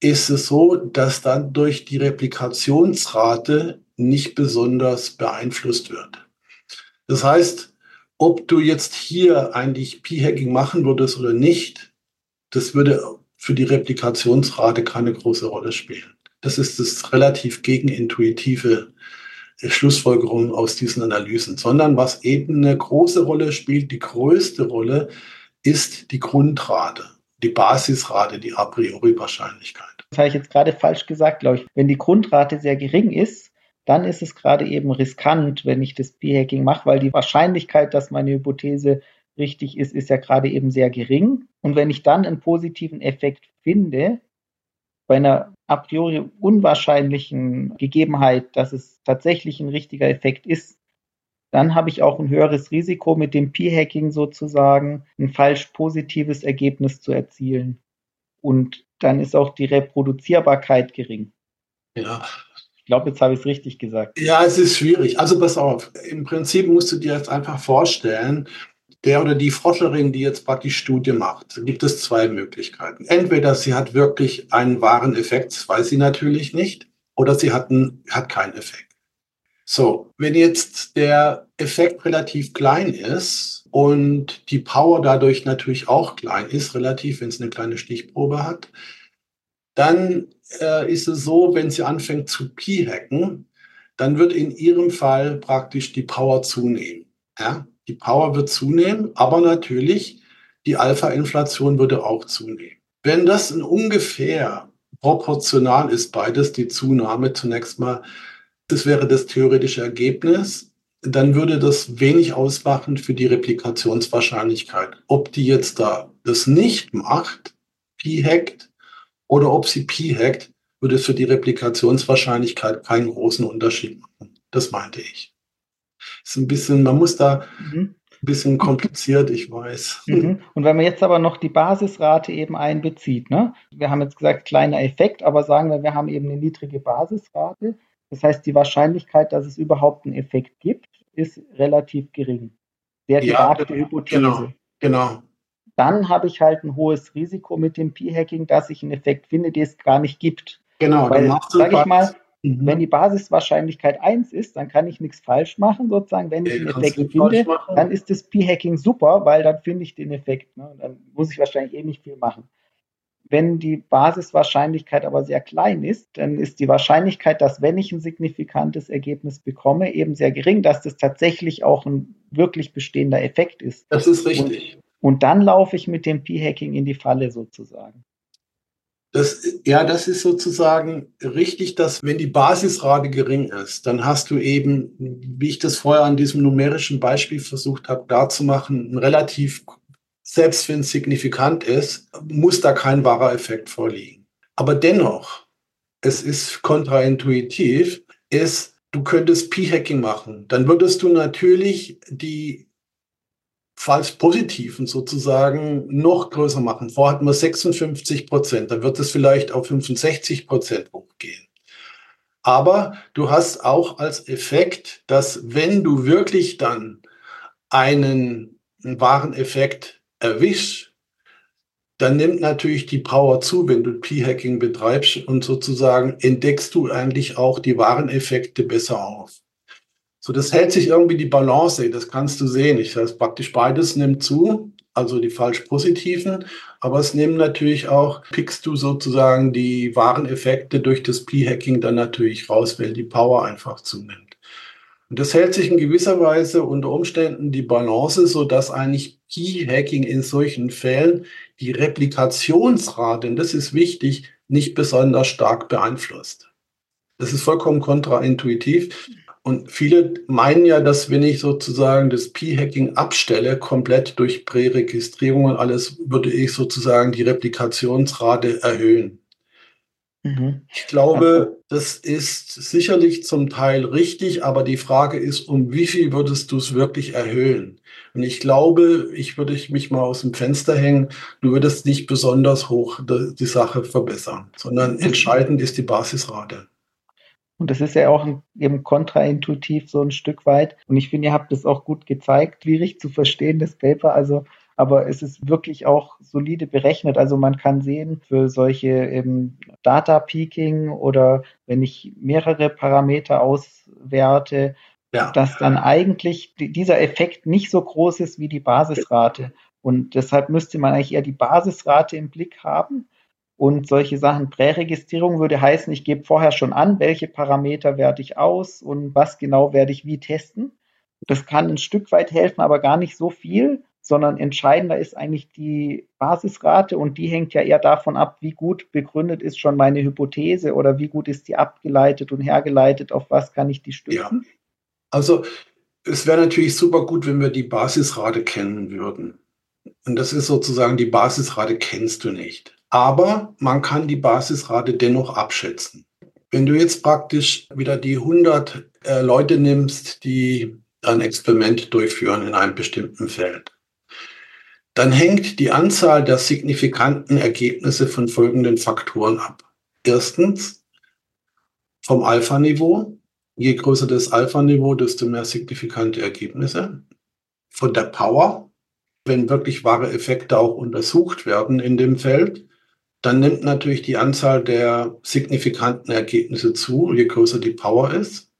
ist es so, dass dann durch die Replikationsrate nicht besonders beeinflusst wird. Das heißt, ob du jetzt hier eigentlich P-Hacking machen würdest oder nicht, das würde für die Replikationsrate keine große Rolle spielen. Das ist das relativ gegenintuitive äh, Schlussfolgerung aus diesen Analysen, sondern was eben eine große Rolle spielt, die größte Rolle, ist die Grundrate, die Basisrate, die A priori Wahrscheinlichkeit das habe ich jetzt gerade falsch gesagt, glaube ich. Wenn die Grundrate sehr gering ist, dann ist es gerade eben riskant, wenn ich das P-Hacking mache, weil die Wahrscheinlichkeit, dass meine Hypothese richtig ist, ist ja gerade eben sehr gering. Und wenn ich dann einen positiven Effekt finde, bei einer a priori unwahrscheinlichen Gegebenheit, dass es tatsächlich ein richtiger Effekt ist, dann habe ich auch ein höheres Risiko, mit dem P-Hacking sozusagen ein falsch positives Ergebnis zu erzielen. Und dann ist auch die Reproduzierbarkeit gering. Ja. Ich glaube, jetzt habe ich es richtig gesagt. Ja, es ist schwierig. Also pass auf, im Prinzip musst du dir jetzt einfach vorstellen, der oder die Forscherin, die jetzt praktisch Studie macht, gibt es zwei Möglichkeiten. Entweder sie hat wirklich einen wahren Effekt, das weiß sie natürlich nicht, oder sie hat, einen, hat keinen Effekt. So, wenn jetzt der Effekt relativ klein ist und die Power dadurch natürlich auch klein ist, relativ, wenn es eine kleine Stichprobe hat, dann äh, ist es so, wenn sie anfängt zu p-hacken, dann wird in ihrem Fall praktisch die Power zunehmen. Ja? Die Power wird zunehmen, aber natürlich die Alpha-Inflation würde auch zunehmen. Wenn das in ungefähr proportional ist, beides, die Zunahme zunächst mal, das wäre das theoretische Ergebnis, dann würde das wenig ausmachen für die Replikationswahrscheinlichkeit. Ob die jetzt da das nicht macht, Pi hackt, oder ob sie Pi hackt, würde für die Replikationswahrscheinlichkeit keinen großen Unterschied machen. Das meinte ich. Ist ein bisschen, man muss da mhm. ein bisschen kompliziert, ich weiß. Mhm. Und wenn man jetzt aber noch die Basisrate eben einbezieht, ne? wir haben jetzt gesagt, kleiner Effekt, aber sagen wir, wir haben eben eine niedrige Basisrate, das heißt, die Wahrscheinlichkeit, dass es überhaupt einen Effekt gibt, ist relativ gering. Sehr gewagte ja, Hypothese. Genau, genau. Dann habe ich halt ein hohes Risiko mit dem P-Hacking, dass ich einen Effekt finde, den es gar nicht gibt. Genau, Weil, sage ich mal, mhm. wenn die Basiswahrscheinlichkeit 1 ist, dann kann ich nichts falsch machen, sozusagen. Wenn ich einen Effekt finde, dann ist das P-Hacking super, weil dann finde ich den Effekt. Ne? Dann muss ich wahrscheinlich eh nicht viel machen. Wenn die Basiswahrscheinlichkeit aber sehr klein ist, dann ist die Wahrscheinlichkeit, dass wenn ich ein signifikantes Ergebnis bekomme, eben sehr gering, dass das tatsächlich auch ein wirklich bestehender Effekt ist. Das ist richtig. Und, und dann laufe ich mit dem P-Hacking in die Falle sozusagen. Das, ja, das ist sozusagen richtig, dass wenn die Basisrate gering ist, dann hast du eben, wie ich das vorher an diesem numerischen Beispiel versucht habe, darzumachen, einen relativ selbst wenn es signifikant ist, muss da kein wahrer Effekt vorliegen. Aber dennoch, es ist kontraintuitiv, ist, du könntest P-Hacking machen. Dann würdest du natürlich die falsch positiven sozusagen noch größer machen. Vorher hatten wir 56 Prozent, dann wird es vielleicht auf 65 Prozent hochgehen. Aber du hast auch als Effekt, dass wenn du wirklich dann einen, einen wahren Effekt erwischst, dann nimmt natürlich die Power zu, wenn du P-Hacking betreibst und sozusagen entdeckst du eigentlich auch die wahren Effekte besser auf. So, das hält sich irgendwie die Balance, das kannst du sehen. Ich das praktisch beides nimmt zu, also die falsch positiven, aber es nehmen natürlich auch, pickst du sozusagen die wahren Effekte durch das P-Hacking dann natürlich raus, weil die Power einfach zunimmt. Und das hält sich in gewisser Weise unter Umständen die Balance, so dass eigentlich Key-Hacking in solchen Fällen die Replikationsrate, und das ist wichtig, nicht besonders stark beeinflusst. Das ist vollkommen kontraintuitiv. Und viele meinen ja, dass wenn ich sozusagen das P-Hacking abstelle, komplett durch Präregistrierung und alles, würde ich sozusagen die Replikationsrate erhöhen. Mhm. Ich glaube, das ist sicherlich zum Teil richtig, aber die Frage ist, um wie viel würdest du es wirklich erhöhen? Und ich glaube, ich würde mich mal aus dem Fenster hängen, du würdest nicht besonders hoch die Sache verbessern, sondern entscheidend ist die Basisrate. Und das ist ja auch eben kontraintuitiv so ein Stück weit. Und ich finde, ihr habt das auch gut gezeigt, schwierig zu verstehen, das Paper. Also aber es ist wirklich auch solide berechnet. Also man kann sehen, für solche eben Data Peaking oder wenn ich mehrere Parameter auswerte, ja. dass dann eigentlich dieser Effekt nicht so groß ist wie die Basisrate. Und deshalb müsste man eigentlich eher die Basisrate im Blick haben. Und solche Sachen, Präregistrierung würde heißen, ich gebe vorher schon an, welche Parameter werte ich aus und was genau werde ich wie testen. Das kann ein Stück weit helfen, aber gar nicht so viel sondern entscheidender ist eigentlich die Basisrate und die hängt ja eher davon ab, wie gut begründet ist schon meine Hypothese oder wie gut ist die abgeleitet und hergeleitet, auf was kann ich die stützen. Ja. Also es wäre natürlich super gut, wenn wir die Basisrate kennen würden. Und das ist sozusagen, die Basisrate kennst du nicht. Aber man kann die Basisrate dennoch abschätzen. Wenn du jetzt praktisch wieder die 100 äh, Leute nimmst, die ein Experiment durchführen in einem bestimmten Feld, dann hängt die Anzahl der signifikanten Ergebnisse von folgenden Faktoren ab. Erstens vom Alpha-Niveau. Je größer das Alpha-Niveau, desto mehr signifikante Ergebnisse. Von der Power, wenn wirklich wahre Effekte auch untersucht werden in dem Feld, dann nimmt natürlich die Anzahl der signifikanten Ergebnisse zu, je größer die Power ist.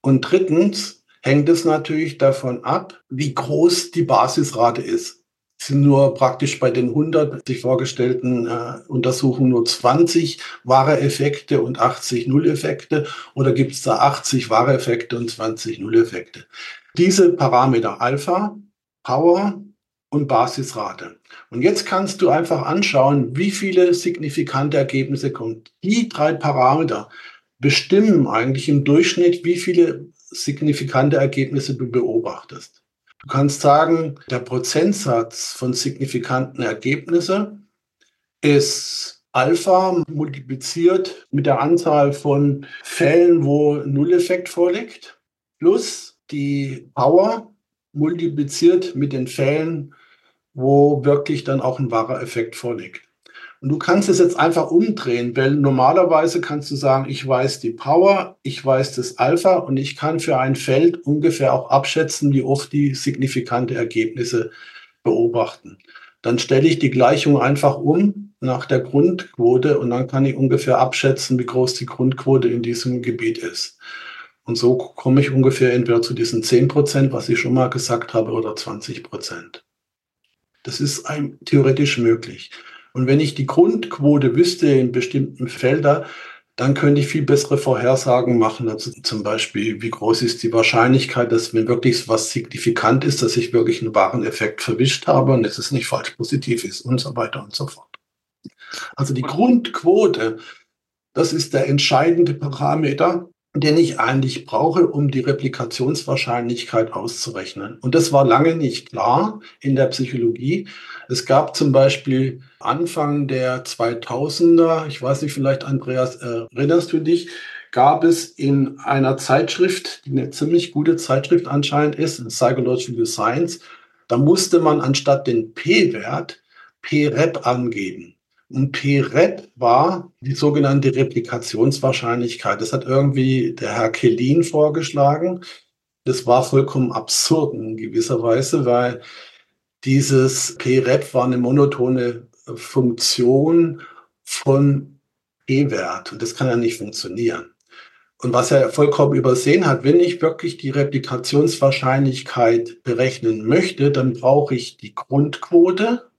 Und drittens hängt es natürlich davon ab, wie groß die Basisrate ist sind nur praktisch bei den 100 sich vorgestellten äh, Untersuchungen nur 20 wahre Effekte und 80 Nulleffekte oder gibt es da 80 wahre Effekte und 20 Nulleffekte? Diese Parameter Alpha, Power und Basisrate. Und jetzt kannst du einfach anschauen, wie viele signifikante Ergebnisse kommen. Die drei Parameter bestimmen eigentlich im Durchschnitt, wie viele signifikante Ergebnisse du beobachtest. Du kannst sagen, der Prozentsatz von signifikanten Ergebnissen ist Alpha multipliziert mit der Anzahl von Fällen, wo Nulleffekt vorliegt, plus die Power multipliziert mit den Fällen, wo wirklich dann auch ein wahrer Effekt vorliegt. Und du kannst es jetzt einfach umdrehen, weil normalerweise kannst du sagen, ich weiß die Power, ich weiß das Alpha und ich kann für ein Feld ungefähr auch abschätzen, wie oft die signifikante Ergebnisse beobachten. Dann stelle ich die Gleichung einfach um nach der Grundquote und dann kann ich ungefähr abschätzen, wie groß die Grundquote in diesem Gebiet ist. Und so komme ich ungefähr entweder zu diesen 10 Prozent, was ich schon mal gesagt habe, oder 20 Prozent. Das ist ein, theoretisch möglich. Und wenn ich die Grundquote wüsste in bestimmten Feldern, dann könnte ich viel bessere Vorhersagen machen. Also zum Beispiel, wie groß ist die Wahrscheinlichkeit, dass wenn wirklich was signifikant ist, dass ich wirklich einen wahren Effekt verwischt habe und dass es nicht falsch positiv ist und so weiter und so fort. Also die Grundquote, das ist der entscheidende Parameter, den ich eigentlich brauche, um die Replikationswahrscheinlichkeit auszurechnen. Und das war lange nicht klar in der Psychologie. Es gab zum Beispiel Anfang der 2000er, ich weiß nicht, vielleicht Andreas, äh, erinnerst du dich, gab es in einer Zeitschrift, die eine ziemlich gute Zeitschrift anscheinend ist, in Psychological Science, da musste man anstatt den P-Wert P-Rep angeben. Und P-Rep war die sogenannte Replikationswahrscheinlichkeit. Das hat irgendwie der Herr Kellin vorgeschlagen. Das war vollkommen absurd in gewisser Weise, weil dieses P-Rep war eine monotone Funktion von P-Wert. Und das kann ja nicht funktionieren. Und was er vollkommen übersehen hat, wenn ich wirklich die Replikationswahrscheinlichkeit berechnen möchte, dann brauche ich die Grundquote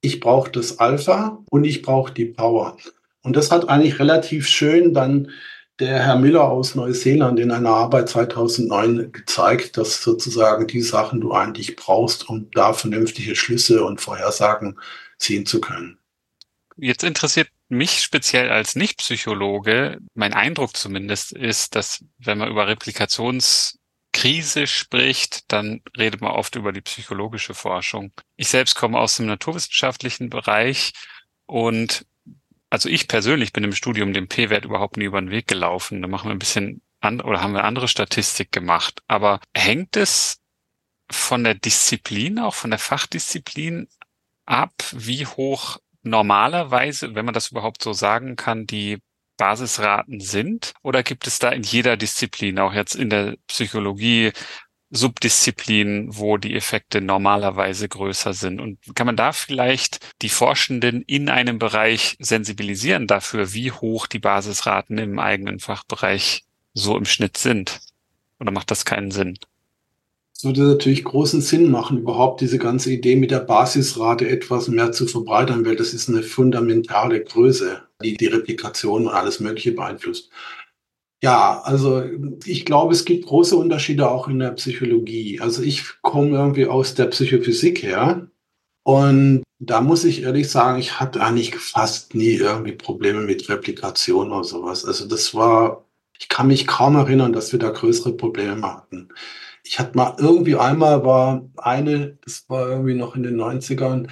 ich brauche das Alpha und ich brauche die Power. Und das hat eigentlich relativ schön dann der Herr Miller aus Neuseeland in einer Arbeit 2009 gezeigt, dass sozusagen die Sachen du eigentlich brauchst, um da vernünftige Schlüsse und Vorhersagen ziehen zu können. Jetzt interessiert mich speziell als Nicht-Psychologe, mein Eindruck zumindest ist, dass wenn man über Replikationskrise spricht, dann redet man oft über die psychologische Forschung. Ich selbst komme aus dem naturwissenschaftlichen Bereich und also ich persönlich bin im Studium dem P-Wert überhaupt nie über den Weg gelaufen. Da machen wir ein bisschen an, oder haben wir andere Statistik gemacht. Aber hängt es von der Disziplin, auch von der Fachdisziplin ab, wie hoch normalerweise, wenn man das überhaupt so sagen kann, die Basisraten sind? Oder gibt es da in jeder Disziplin, auch jetzt in der Psychologie, Subdisziplinen, wo die Effekte normalerweise größer sind. Und kann man da vielleicht die Forschenden in einem Bereich sensibilisieren dafür, wie hoch die Basisraten im eigenen Fachbereich so im Schnitt sind? Oder macht das keinen Sinn? Es würde natürlich großen Sinn machen, überhaupt diese ganze Idee mit der Basisrate etwas mehr zu verbreitern, weil das ist eine fundamentale Größe, die die Replikation und alles Mögliche beeinflusst. Ja, also ich glaube, es gibt große Unterschiede auch in der Psychologie. Also ich komme irgendwie aus der Psychophysik her und da muss ich ehrlich sagen, ich hatte eigentlich fast nie irgendwie Probleme mit Replikation oder sowas. Also das war, ich kann mich kaum erinnern, dass wir da größere Probleme hatten. Ich hatte mal irgendwie einmal war eine, das war irgendwie noch in den 90ern,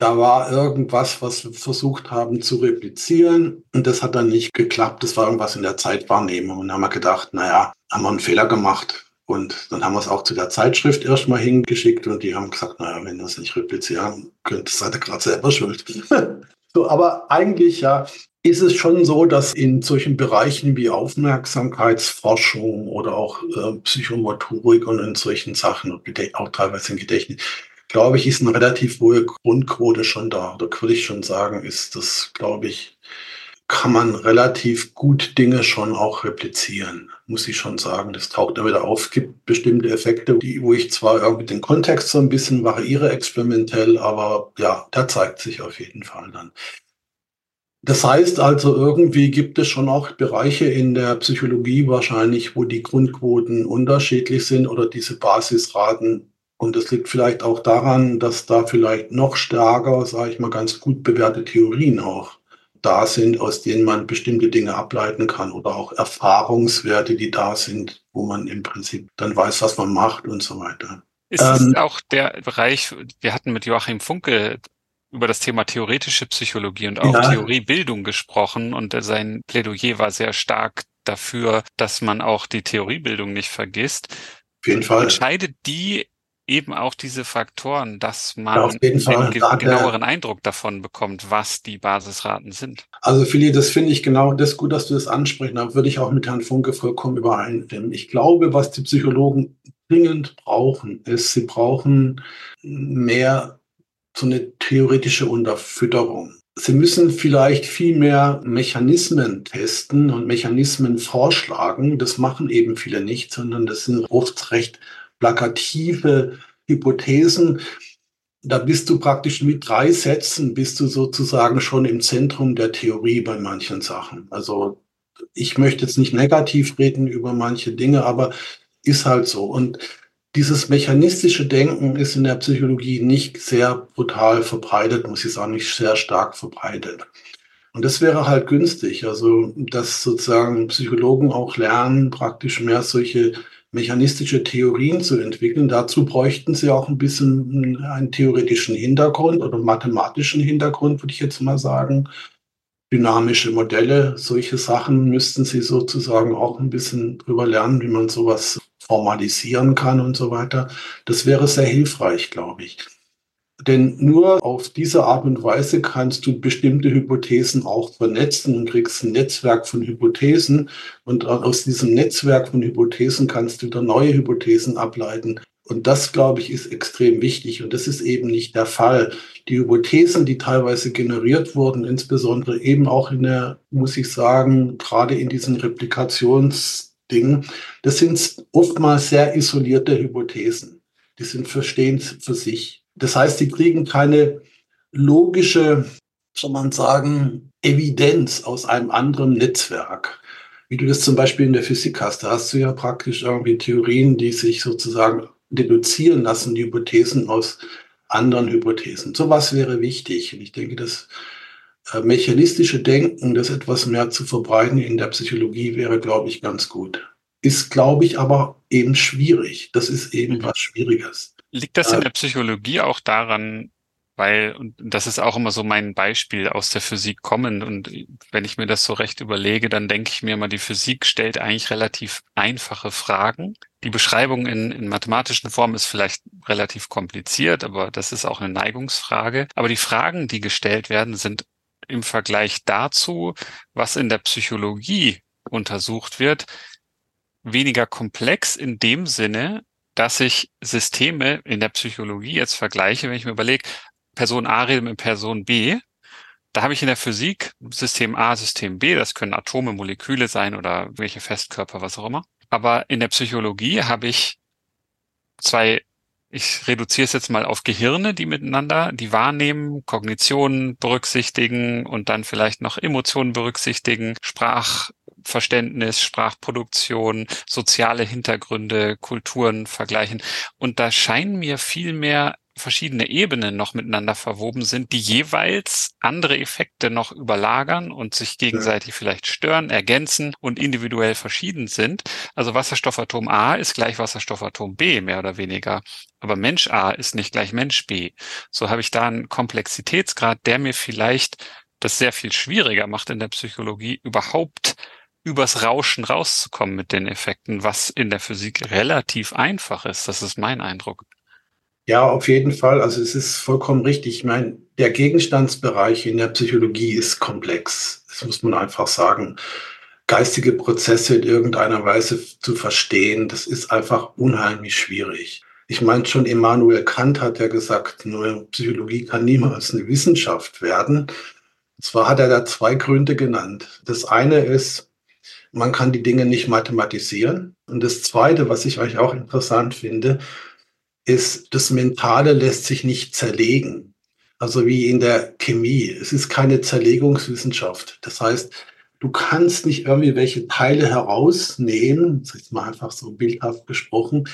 da war irgendwas, was wir versucht haben zu replizieren und das hat dann nicht geklappt. Das war irgendwas in der Zeitwahrnehmung und dann haben wir gedacht, naja, haben wir einen Fehler gemacht. Und dann haben wir es auch zu der Zeitschrift erstmal hingeschickt und die haben gesagt, naja, wenn ihr es nicht replizieren könnt, seid ihr gerade selber schuld. so, aber eigentlich ja ist es schon so, dass in solchen Bereichen wie Aufmerksamkeitsforschung oder auch äh, Psychomotorik und in solchen Sachen und auch teilweise in Gedächtnis glaube ich, ist eine relativ hohe Grundquote schon da. Da würde ich schon sagen, ist das, glaube ich, kann man relativ gut Dinge schon auch replizieren, muss ich schon sagen. Das taucht immer wieder auf. Gibt bestimmte Effekte, die, wo ich zwar irgendwie den Kontext so ein bisschen variiere experimentell, aber ja, der zeigt sich auf jeden Fall dann. Das heißt also, irgendwie gibt es schon auch Bereiche in der Psychologie wahrscheinlich, wo die Grundquoten unterschiedlich sind oder diese Basisraten und das liegt vielleicht auch daran, dass da vielleicht noch stärker, sage ich mal, ganz gut bewährte Theorien auch da sind, aus denen man bestimmte Dinge ableiten kann oder auch Erfahrungswerte, die da sind, wo man im Prinzip dann weiß, was man macht und so weiter. Ist ähm, auch der Bereich, wir hatten mit Joachim Funke über das Thema theoretische Psychologie und auch ja. Theoriebildung gesprochen und sein Plädoyer war sehr stark dafür, dass man auch die Theoriebildung nicht vergisst. Auf jeden Fall. Entscheidet die eben auch diese Faktoren, dass man ja, einen genaueren Eindruck davon bekommt, was die Basisraten sind. Also Philly, das finde ich genau das gut, dass du das ansprichst. Da würde ich auch mit Herrn Funke vollkommen übereinstimmen. Ich glaube, was die Psychologen dringend brauchen, ist, sie brauchen mehr so eine theoretische Unterfütterung. Sie müssen vielleicht viel mehr Mechanismen testen und Mechanismen vorschlagen. Das machen eben viele nicht, sondern das sind oft recht plakative Hypothesen. Da bist du praktisch mit drei Sätzen, bist du sozusagen schon im Zentrum der Theorie bei manchen Sachen. Also ich möchte jetzt nicht negativ reden über manche Dinge, aber ist halt so. Und dieses mechanistische Denken ist in der Psychologie nicht sehr brutal verbreitet, muss ich sagen, nicht sehr stark verbreitet. Und das wäre halt günstig, also dass sozusagen Psychologen auch lernen, praktisch mehr solche mechanistische Theorien zu entwickeln. Dazu bräuchten sie auch ein bisschen einen theoretischen Hintergrund oder mathematischen Hintergrund, würde ich jetzt mal sagen. Dynamische Modelle, solche Sachen müssten sie sozusagen auch ein bisschen drüber lernen, wie man sowas formalisieren kann und so weiter. Das wäre sehr hilfreich, glaube ich. Denn nur auf diese Art und Weise kannst du bestimmte Hypothesen auch vernetzen und kriegst ein Netzwerk von Hypothesen. Und aus diesem Netzwerk von Hypothesen kannst du wieder neue Hypothesen ableiten. Und das, glaube ich, ist extrem wichtig. Und das ist eben nicht der Fall. Die Hypothesen, die teilweise generiert wurden, insbesondere eben auch in der, muss ich sagen, gerade in diesen Replikationsdingen, das sind oftmals sehr isolierte Hypothesen. Die sind verstehen für sich. Das heißt, sie kriegen keine logische, soll man sagen, Evidenz aus einem anderen Netzwerk. wie du das zum Beispiel in der Physik hast. Da hast du ja praktisch irgendwie Theorien, die sich sozusagen deduzieren lassen, die Hypothesen aus anderen Hypothesen. Sowas wäre wichtig. Und ich denke, das äh, mechanistische Denken, das etwas mehr zu verbreiten in der Psychologie, wäre, glaube ich, ganz gut. Ist, glaube ich, aber eben schwierig. Das ist eben mhm. was Schwieriges. Liegt das in äh, der Psychologie auch daran, weil, und das ist auch immer so mein Beispiel aus der Physik kommend, und wenn ich mir das so recht überlege, dann denke ich mir immer, die Physik stellt eigentlich relativ einfache Fragen. Die Beschreibung in, in mathematischen Form ist vielleicht relativ kompliziert, aber das ist auch eine Neigungsfrage. Aber die Fragen, die gestellt werden, sind im Vergleich dazu, was in der Psychologie untersucht wird, weniger komplex in dem Sinne, dass ich Systeme in der Psychologie jetzt vergleiche, wenn ich mir überlege, Person A redet mit Person B. Da habe ich in der Physik System A, System B, das können Atome, Moleküle sein oder welche Festkörper, was auch immer. Aber in der Psychologie habe ich zwei, ich reduziere es jetzt mal auf Gehirne, die miteinander, die wahrnehmen, Kognitionen berücksichtigen und dann vielleicht noch Emotionen berücksichtigen, Sprachverständnis, Sprachproduktion, soziale Hintergründe, Kulturen vergleichen. Und da scheinen mir viel mehr verschiedene Ebenen noch miteinander verwoben sind, die jeweils andere Effekte noch überlagern und sich gegenseitig vielleicht stören, ergänzen und individuell verschieden sind. Also Wasserstoffatom A ist gleich Wasserstoffatom B, mehr oder weniger. Aber Mensch A ist nicht gleich Mensch B. So habe ich da einen Komplexitätsgrad, der mir vielleicht das sehr viel schwieriger macht in der Psychologie, überhaupt übers Rauschen rauszukommen mit den Effekten, was in der Physik relativ einfach ist. Das ist mein Eindruck. Ja, auf jeden Fall. Also es ist vollkommen richtig. Ich meine, der Gegenstandsbereich in der Psychologie ist komplex. Das muss man einfach sagen. Geistige Prozesse in irgendeiner Weise zu verstehen, das ist einfach unheimlich schwierig. Ich meine, schon Immanuel Kant hat ja gesagt, nur Psychologie kann niemals eine Wissenschaft werden. Und zwar hat er da zwei Gründe genannt. Das eine ist, man kann die Dinge nicht mathematisieren. Und das zweite, was ich euch auch interessant finde, ist, das Mentale lässt sich nicht zerlegen. Also wie in der Chemie. Es ist keine Zerlegungswissenschaft. Das heißt, du kannst nicht irgendwie welche Teile herausnehmen, das ist mal einfach so bildhaft gesprochen,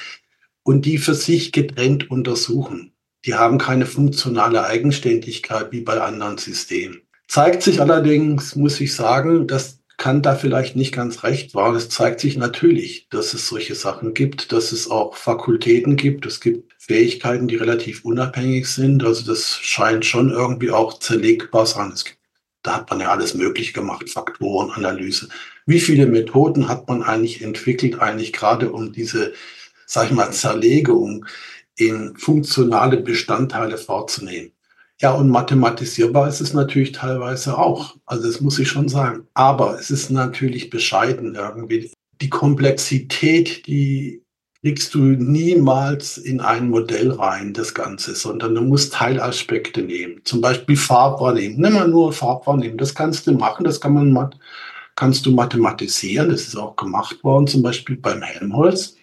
und die für sich getrennt untersuchen. Die haben keine funktionale Eigenständigkeit wie bei anderen Systemen. Zeigt sich allerdings, muss ich sagen, dass Kant da vielleicht nicht ganz recht war. Es zeigt sich natürlich, dass es solche Sachen gibt, dass es auch Fakultäten gibt. Es gibt Fähigkeiten, die relativ unabhängig sind. Also das scheint schon irgendwie auch zerlegbar sein. Gibt, da hat man ja alles möglich gemacht, Faktorenanalyse. Wie viele Methoden hat man eigentlich entwickelt, eigentlich gerade um diese, sag ich mal, Zerlegung in funktionale Bestandteile vorzunehmen? Ja, und mathematisierbar ist es natürlich teilweise auch. Also das muss ich schon sagen. Aber es ist natürlich bescheiden irgendwie. Die Komplexität, die kriegst du niemals in ein Modell rein, das Ganze, sondern du musst Teilaspekte nehmen. Zum Beispiel Farbwahrnehmen. Nimm mal nur Farbwahrnehmen. Das kannst du machen, das kann man, kannst du mathematisieren. Das ist auch gemacht worden, zum Beispiel beim Helmholtz.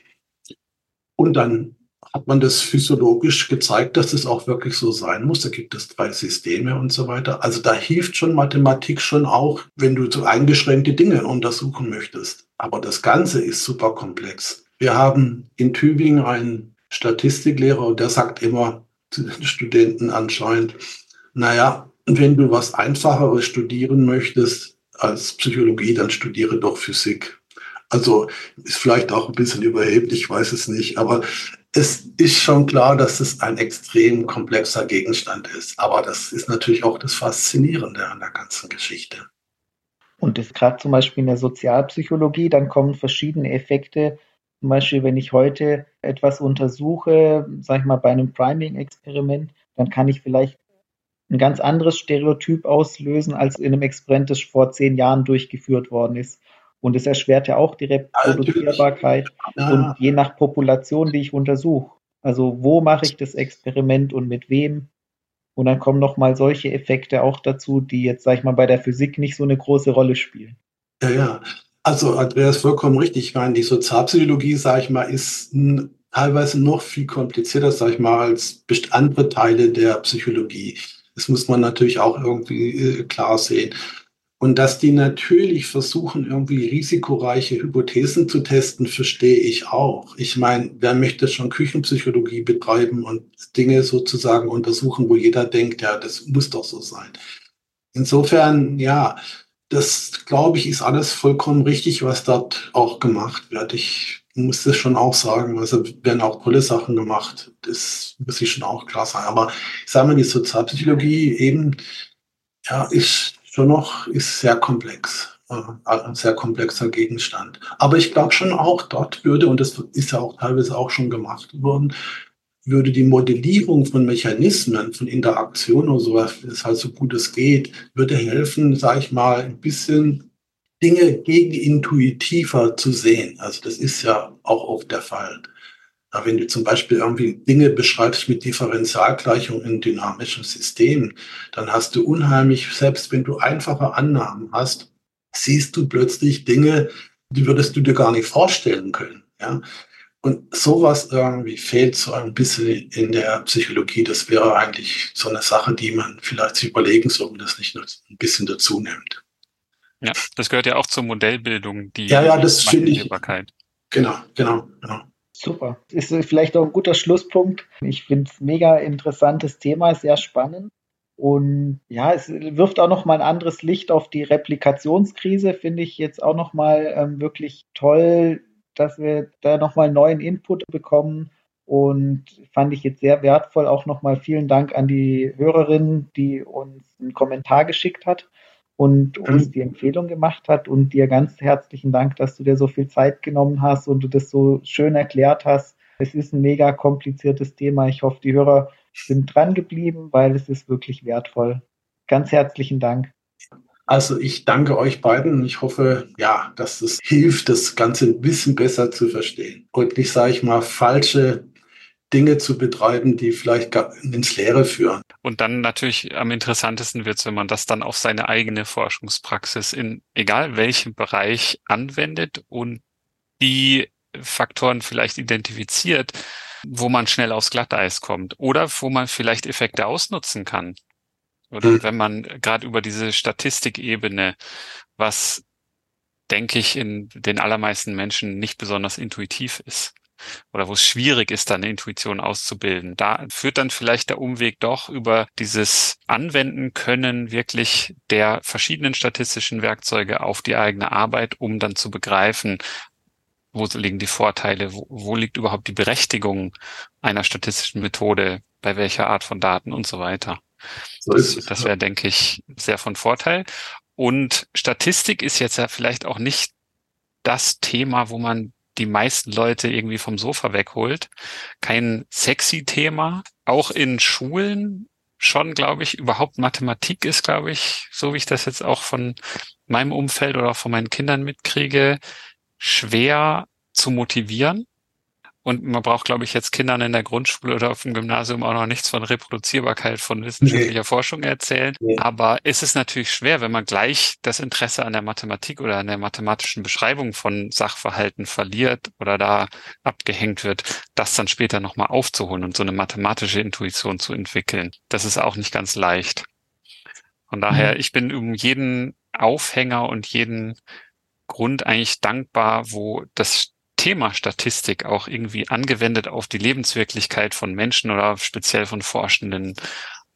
Und dann hat man das physiologisch gezeigt, dass es auch wirklich so sein muss. Da gibt es drei Systeme und so weiter. Also da hilft schon Mathematik schon auch, wenn du so eingeschränkte Dinge untersuchen möchtest. Aber das Ganze ist super komplex. Wir haben in Tübingen einen Statistiklehrer und der sagt immer zu den Studenten anscheinend, naja, wenn du was Einfacheres studieren möchtest als Psychologie, dann studiere doch Physik. Also ist vielleicht auch ein bisschen überheblich, ich weiß es nicht, aber es ist schon klar, dass es ein extrem komplexer Gegenstand ist. Aber das ist natürlich auch das Faszinierende an der ganzen Geschichte. Und das gerade zum Beispiel in der Sozialpsychologie, dann kommen verschiedene Effekte. Zum Beispiel, wenn ich heute etwas untersuche, sage ich mal bei einem Priming-Experiment, dann kann ich vielleicht ein ganz anderes Stereotyp auslösen als in einem Experiment, das vor zehn Jahren durchgeführt worden ist. Und es erschwert ja auch die Reproduzierbarkeit ja. und je nach Population, die ich untersuche. Also wo mache ich das Experiment und mit wem? Und dann kommen noch mal solche Effekte auch dazu, die jetzt, sag ich mal, bei der Physik nicht so eine große Rolle spielen. Ja, ja. Also Andreas, vollkommen richtig. Ich meine, die Sozialpsychologie, sage ich mal, ist teilweise noch viel komplizierter, sage ich mal, als andere Teile der Psychologie. Das muss man natürlich auch irgendwie äh, klar sehen. Und dass die natürlich versuchen, irgendwie risikoreiche Hypothesen zu testen, verstehe ich auch. Ich meine, wer möchte schon Küchenpsychologie betreiben und Dinge sozusagen untersuchen, wo jeder denkt, ja, das muss doch so sein. Insofern, ja, das glaube ich, ist alles vollkommen richtig, was dort auch gemacht wird. Ich muss das schon auch sagen. Also werden auch tolle Sachen gemacht. Das muss ich schon auch klar sagen. Aber ich sage mal, die Sozialpsychologie eben, ja, ist schon noch ist sehr komplex, äh, ein sehr komplexer Gegenstand. Aber ich glaube schon auch dort würde, und das ist ja auch teilweise auch schon gemacht worden, würde die Modellierung von Mechanismen, von Interaktion oder sowas, das halt so gut es geht, würde helfen, sage ich mal, ein bisschen Dinge gegenintuitiver zu sehen. Also das ist ja auch oft der Fall. Ja, wenn du zum Beispiel irgendwie Dinge beschreibst mit Differentialgleichung in dynamischen Systemen, dann hast du unheimlich, selbst wenn du einfache Annahmen hast, siehst du plötzlich Dinge, die würdest du dir gar nicht vorstellen können. Ja? Und sowas irgendwie fehlt so ein bisschen in der Psychologie. Das wäre eigentlich so eine Sache, die man vielleicht sich überlegen soll, und das nicht nur ein bisschen dazu nimmt. Ja, das gehört ja auch zur Modellbildung, die ja, ja, das finde ich. Genau, genau, genau. Super. Ist vielleicht auch ein guter Schlusspunkt. Ich finde es mega interessantes Thema, sehr spannend. Und ja, es wirft auch noch mal ein anderes Licht auf die Replikationskrise, finde ich jetzt auch noch mal ähm, wirklich toll, dass wir da noch mal neuen Input bekommen und fand ich jetzt sehr wertvoll. Auch noch mal vielen Dank an die Hörerin, die uns einen Kommentar geschickt hat und uns die Empfehlung gemacht hat. Und dir ganz herzlichen Dank, dass du dir so viel Zeit genommen hast und du das so schön erklärt hast. Es ist ein mega kompliziertes Thema. Ich hoffe, die Hörer sind dran geblieben, weil es ist wirklich wertvoll. Ganz herzlichen Dank. Also ich danke euch beiden. Ich hoffe, ja, dass es hilft, das Ganze ein bisschen besser zu verstehen und nicht, sage ich mal, falsche Dinge zu betreiben, die vielleicht ins Leere führen. Und dann natürlich am interessantesten wird es, wenn man das dann auf seine eigene Forschungspraxis in egal welchem Bereich anwendet und die Faktoren vielleicht identifiziert, wo man schnell aufs Glatteis kommt oder wo man vielleicht Effekte ausnutzen kann. Oder mhm. wenn man gerade über diese Statistikebene, was denke ich in den allermeisten Menschen nicht besonders intuitiv ist oder wo es schwierig ist, dann eine Intuition auszubilden. Da führt dann vielleicht der Umweg doch über dieses Anwenden können wirklich der verschiedenen statistischen Werkzeuge auf die eigene Arbeit, um dann zu begreifen, wo liegen die Vorteile, wo, wo liegt überhaupt die Berechtigung einer statistischen Methode, bei welcher Art von Daten und so weiter. Das, das wäre, denke ich, sehr von Vorteil. Und Statistik ist jetzt ja vielleicht auch nicht das Thema, wo man die meisten Leute irgendwie vom Sofa wegholt. Kein sexy Thema. Auch in Schulen schon, glaube ich, überhaupt Mathematik ist, glaube ich, so wie ich das jetzt auch von meinem Umfeld oder von meinen Kindern mitkriege, schwer zu motivieren. Und man braucht, glaube ich, jetzt Kindern in der Grundschule oder auf dem Gymnasium auch noch nichts von Reproduzierbarkeit von wissenschaftlicher nee. Forschung erzählen. Nee. Aber es ist natürlich schwer, wenn man gleich das Interesse an der Mathematik oder an der mathematischen Beschreibung von Sachverhalten verliert oder da abgehängt wird, das dann später nochmal aufzuholen und so eine mathematische Intuition zu entwickeln. Das ist auch nicht ganz leicht. Von daher, mhm. ich bin um jeden Aufhänger und jeden Grund eigentlich dankbar, wo das Thema Statistik auch irgendwie angewendet auf die Lebenswirklichkeit von Menschen oder speziell von Forschenden,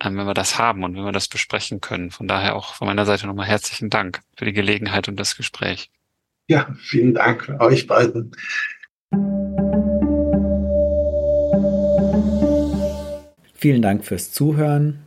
ähm, wenn wir das haben und wenn wir das besprechen können. Von daher auch von meiner Seite nochmal herzlichen Dank für die Gelegenheit und das Gespräch. Ja, vielen Dank euch beiden. Vielen Dank fürs Zuhören.